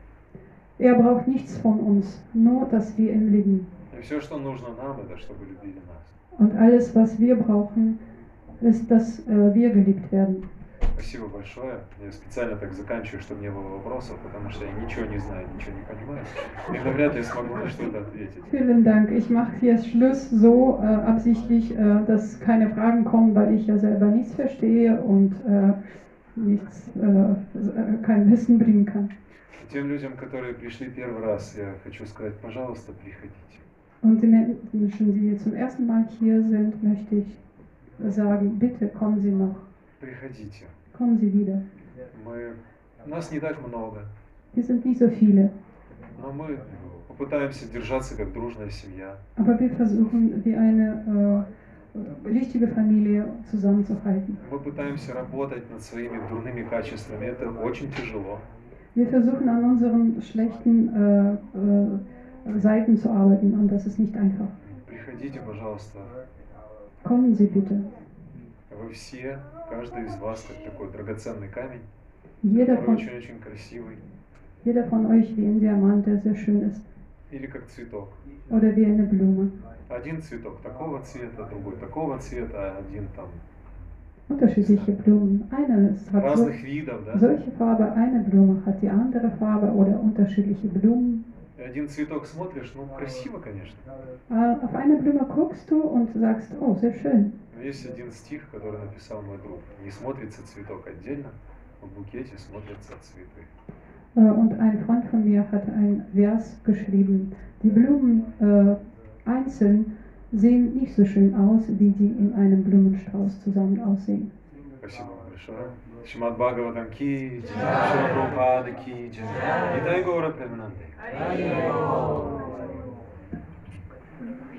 C: Er braucht nichts von uns, nur dass wir ihn lieben.
A: И все, что нужно нам, это чтобы любили нас.
C: Und alles, was wir brauchen, ist, dass äh, wir geliebt werden.
A: Спасибо большое. Я специально так заканчиваю, чтобы не было вопросов, потому что я ничего не знаю, ничего не понимаю. И навряд ли смогу на что-то ответить.
C: Vielen Dank. Ich mache hier Schluss so äh, absichtlich, äh, dass keine Fragen kommen, weil ich ja selber nichts verstehe und äh, nichts, äh, äh, kein Wissen bringen kann.
A: Тем людям, которые пришли первый раз, я хочу сказать, пожалуйста, приходите.
C: Und die Menschen, die zum ersten Mal hier sind, möchte ich sagen, bitte kommen Sie noch,
A: Приходите.
C: kommen Sie wieder.
A: Мы... Нас не так много,
C: Wir sind nicht so viele,
A: но мы попытаемся держаться как дружная семья.
C: aber wir versuchen, wie eine äh, richtige Familie zusammenzuhalten.
A: Мы пытаемся работать над своими дурными качествами. Это очень тяжело.
C: Wir versuchen an unseren schlechten äh, äh, Seiten zu arbeiten und das ist nicht einfach.
A: Приходите, пожалуйста.
C: Kommen Sie bitte.
A: Вы все, каждый из вас, как такой драгоценный камень,
C: Jeder
A: который очень-очень красивый.
C: jeder von euch wie ein Diamant, der sehr schön ist.
A: или как цветок.
C: oder wie eine Blume.
A: Один цветок такого цвета, другой такого цвета, один там
C: Unterschiedliche Blumen. Eine hat so,
A: видов, да?
C: solche Farbe, eine Blume hat die andere Farbe oder unterschiedliche Blumen.
A: Один цветок смотришь, ну красиво, конечно.
C: Äh, Auf eine Blume guckst du und sagst, oh, sehr schön.
A: Но есть один стих, который написал мой друг. Не смотрится цветок отдельно, в букете смотрятся цветы.
C: Äh, Und ein Freund von mir hat ein Vers geschrieben. Die Blumen äh, einzeln sehen nicht so schön aus, wie die in einem Blumenstrauß zusammen aussehen.
A: Спасибо вам большое. Шимат Бхагаватам ки, Шила Прабхупада ки, Итай Гора Премананде.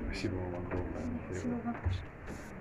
A: Спасибо вам огромное.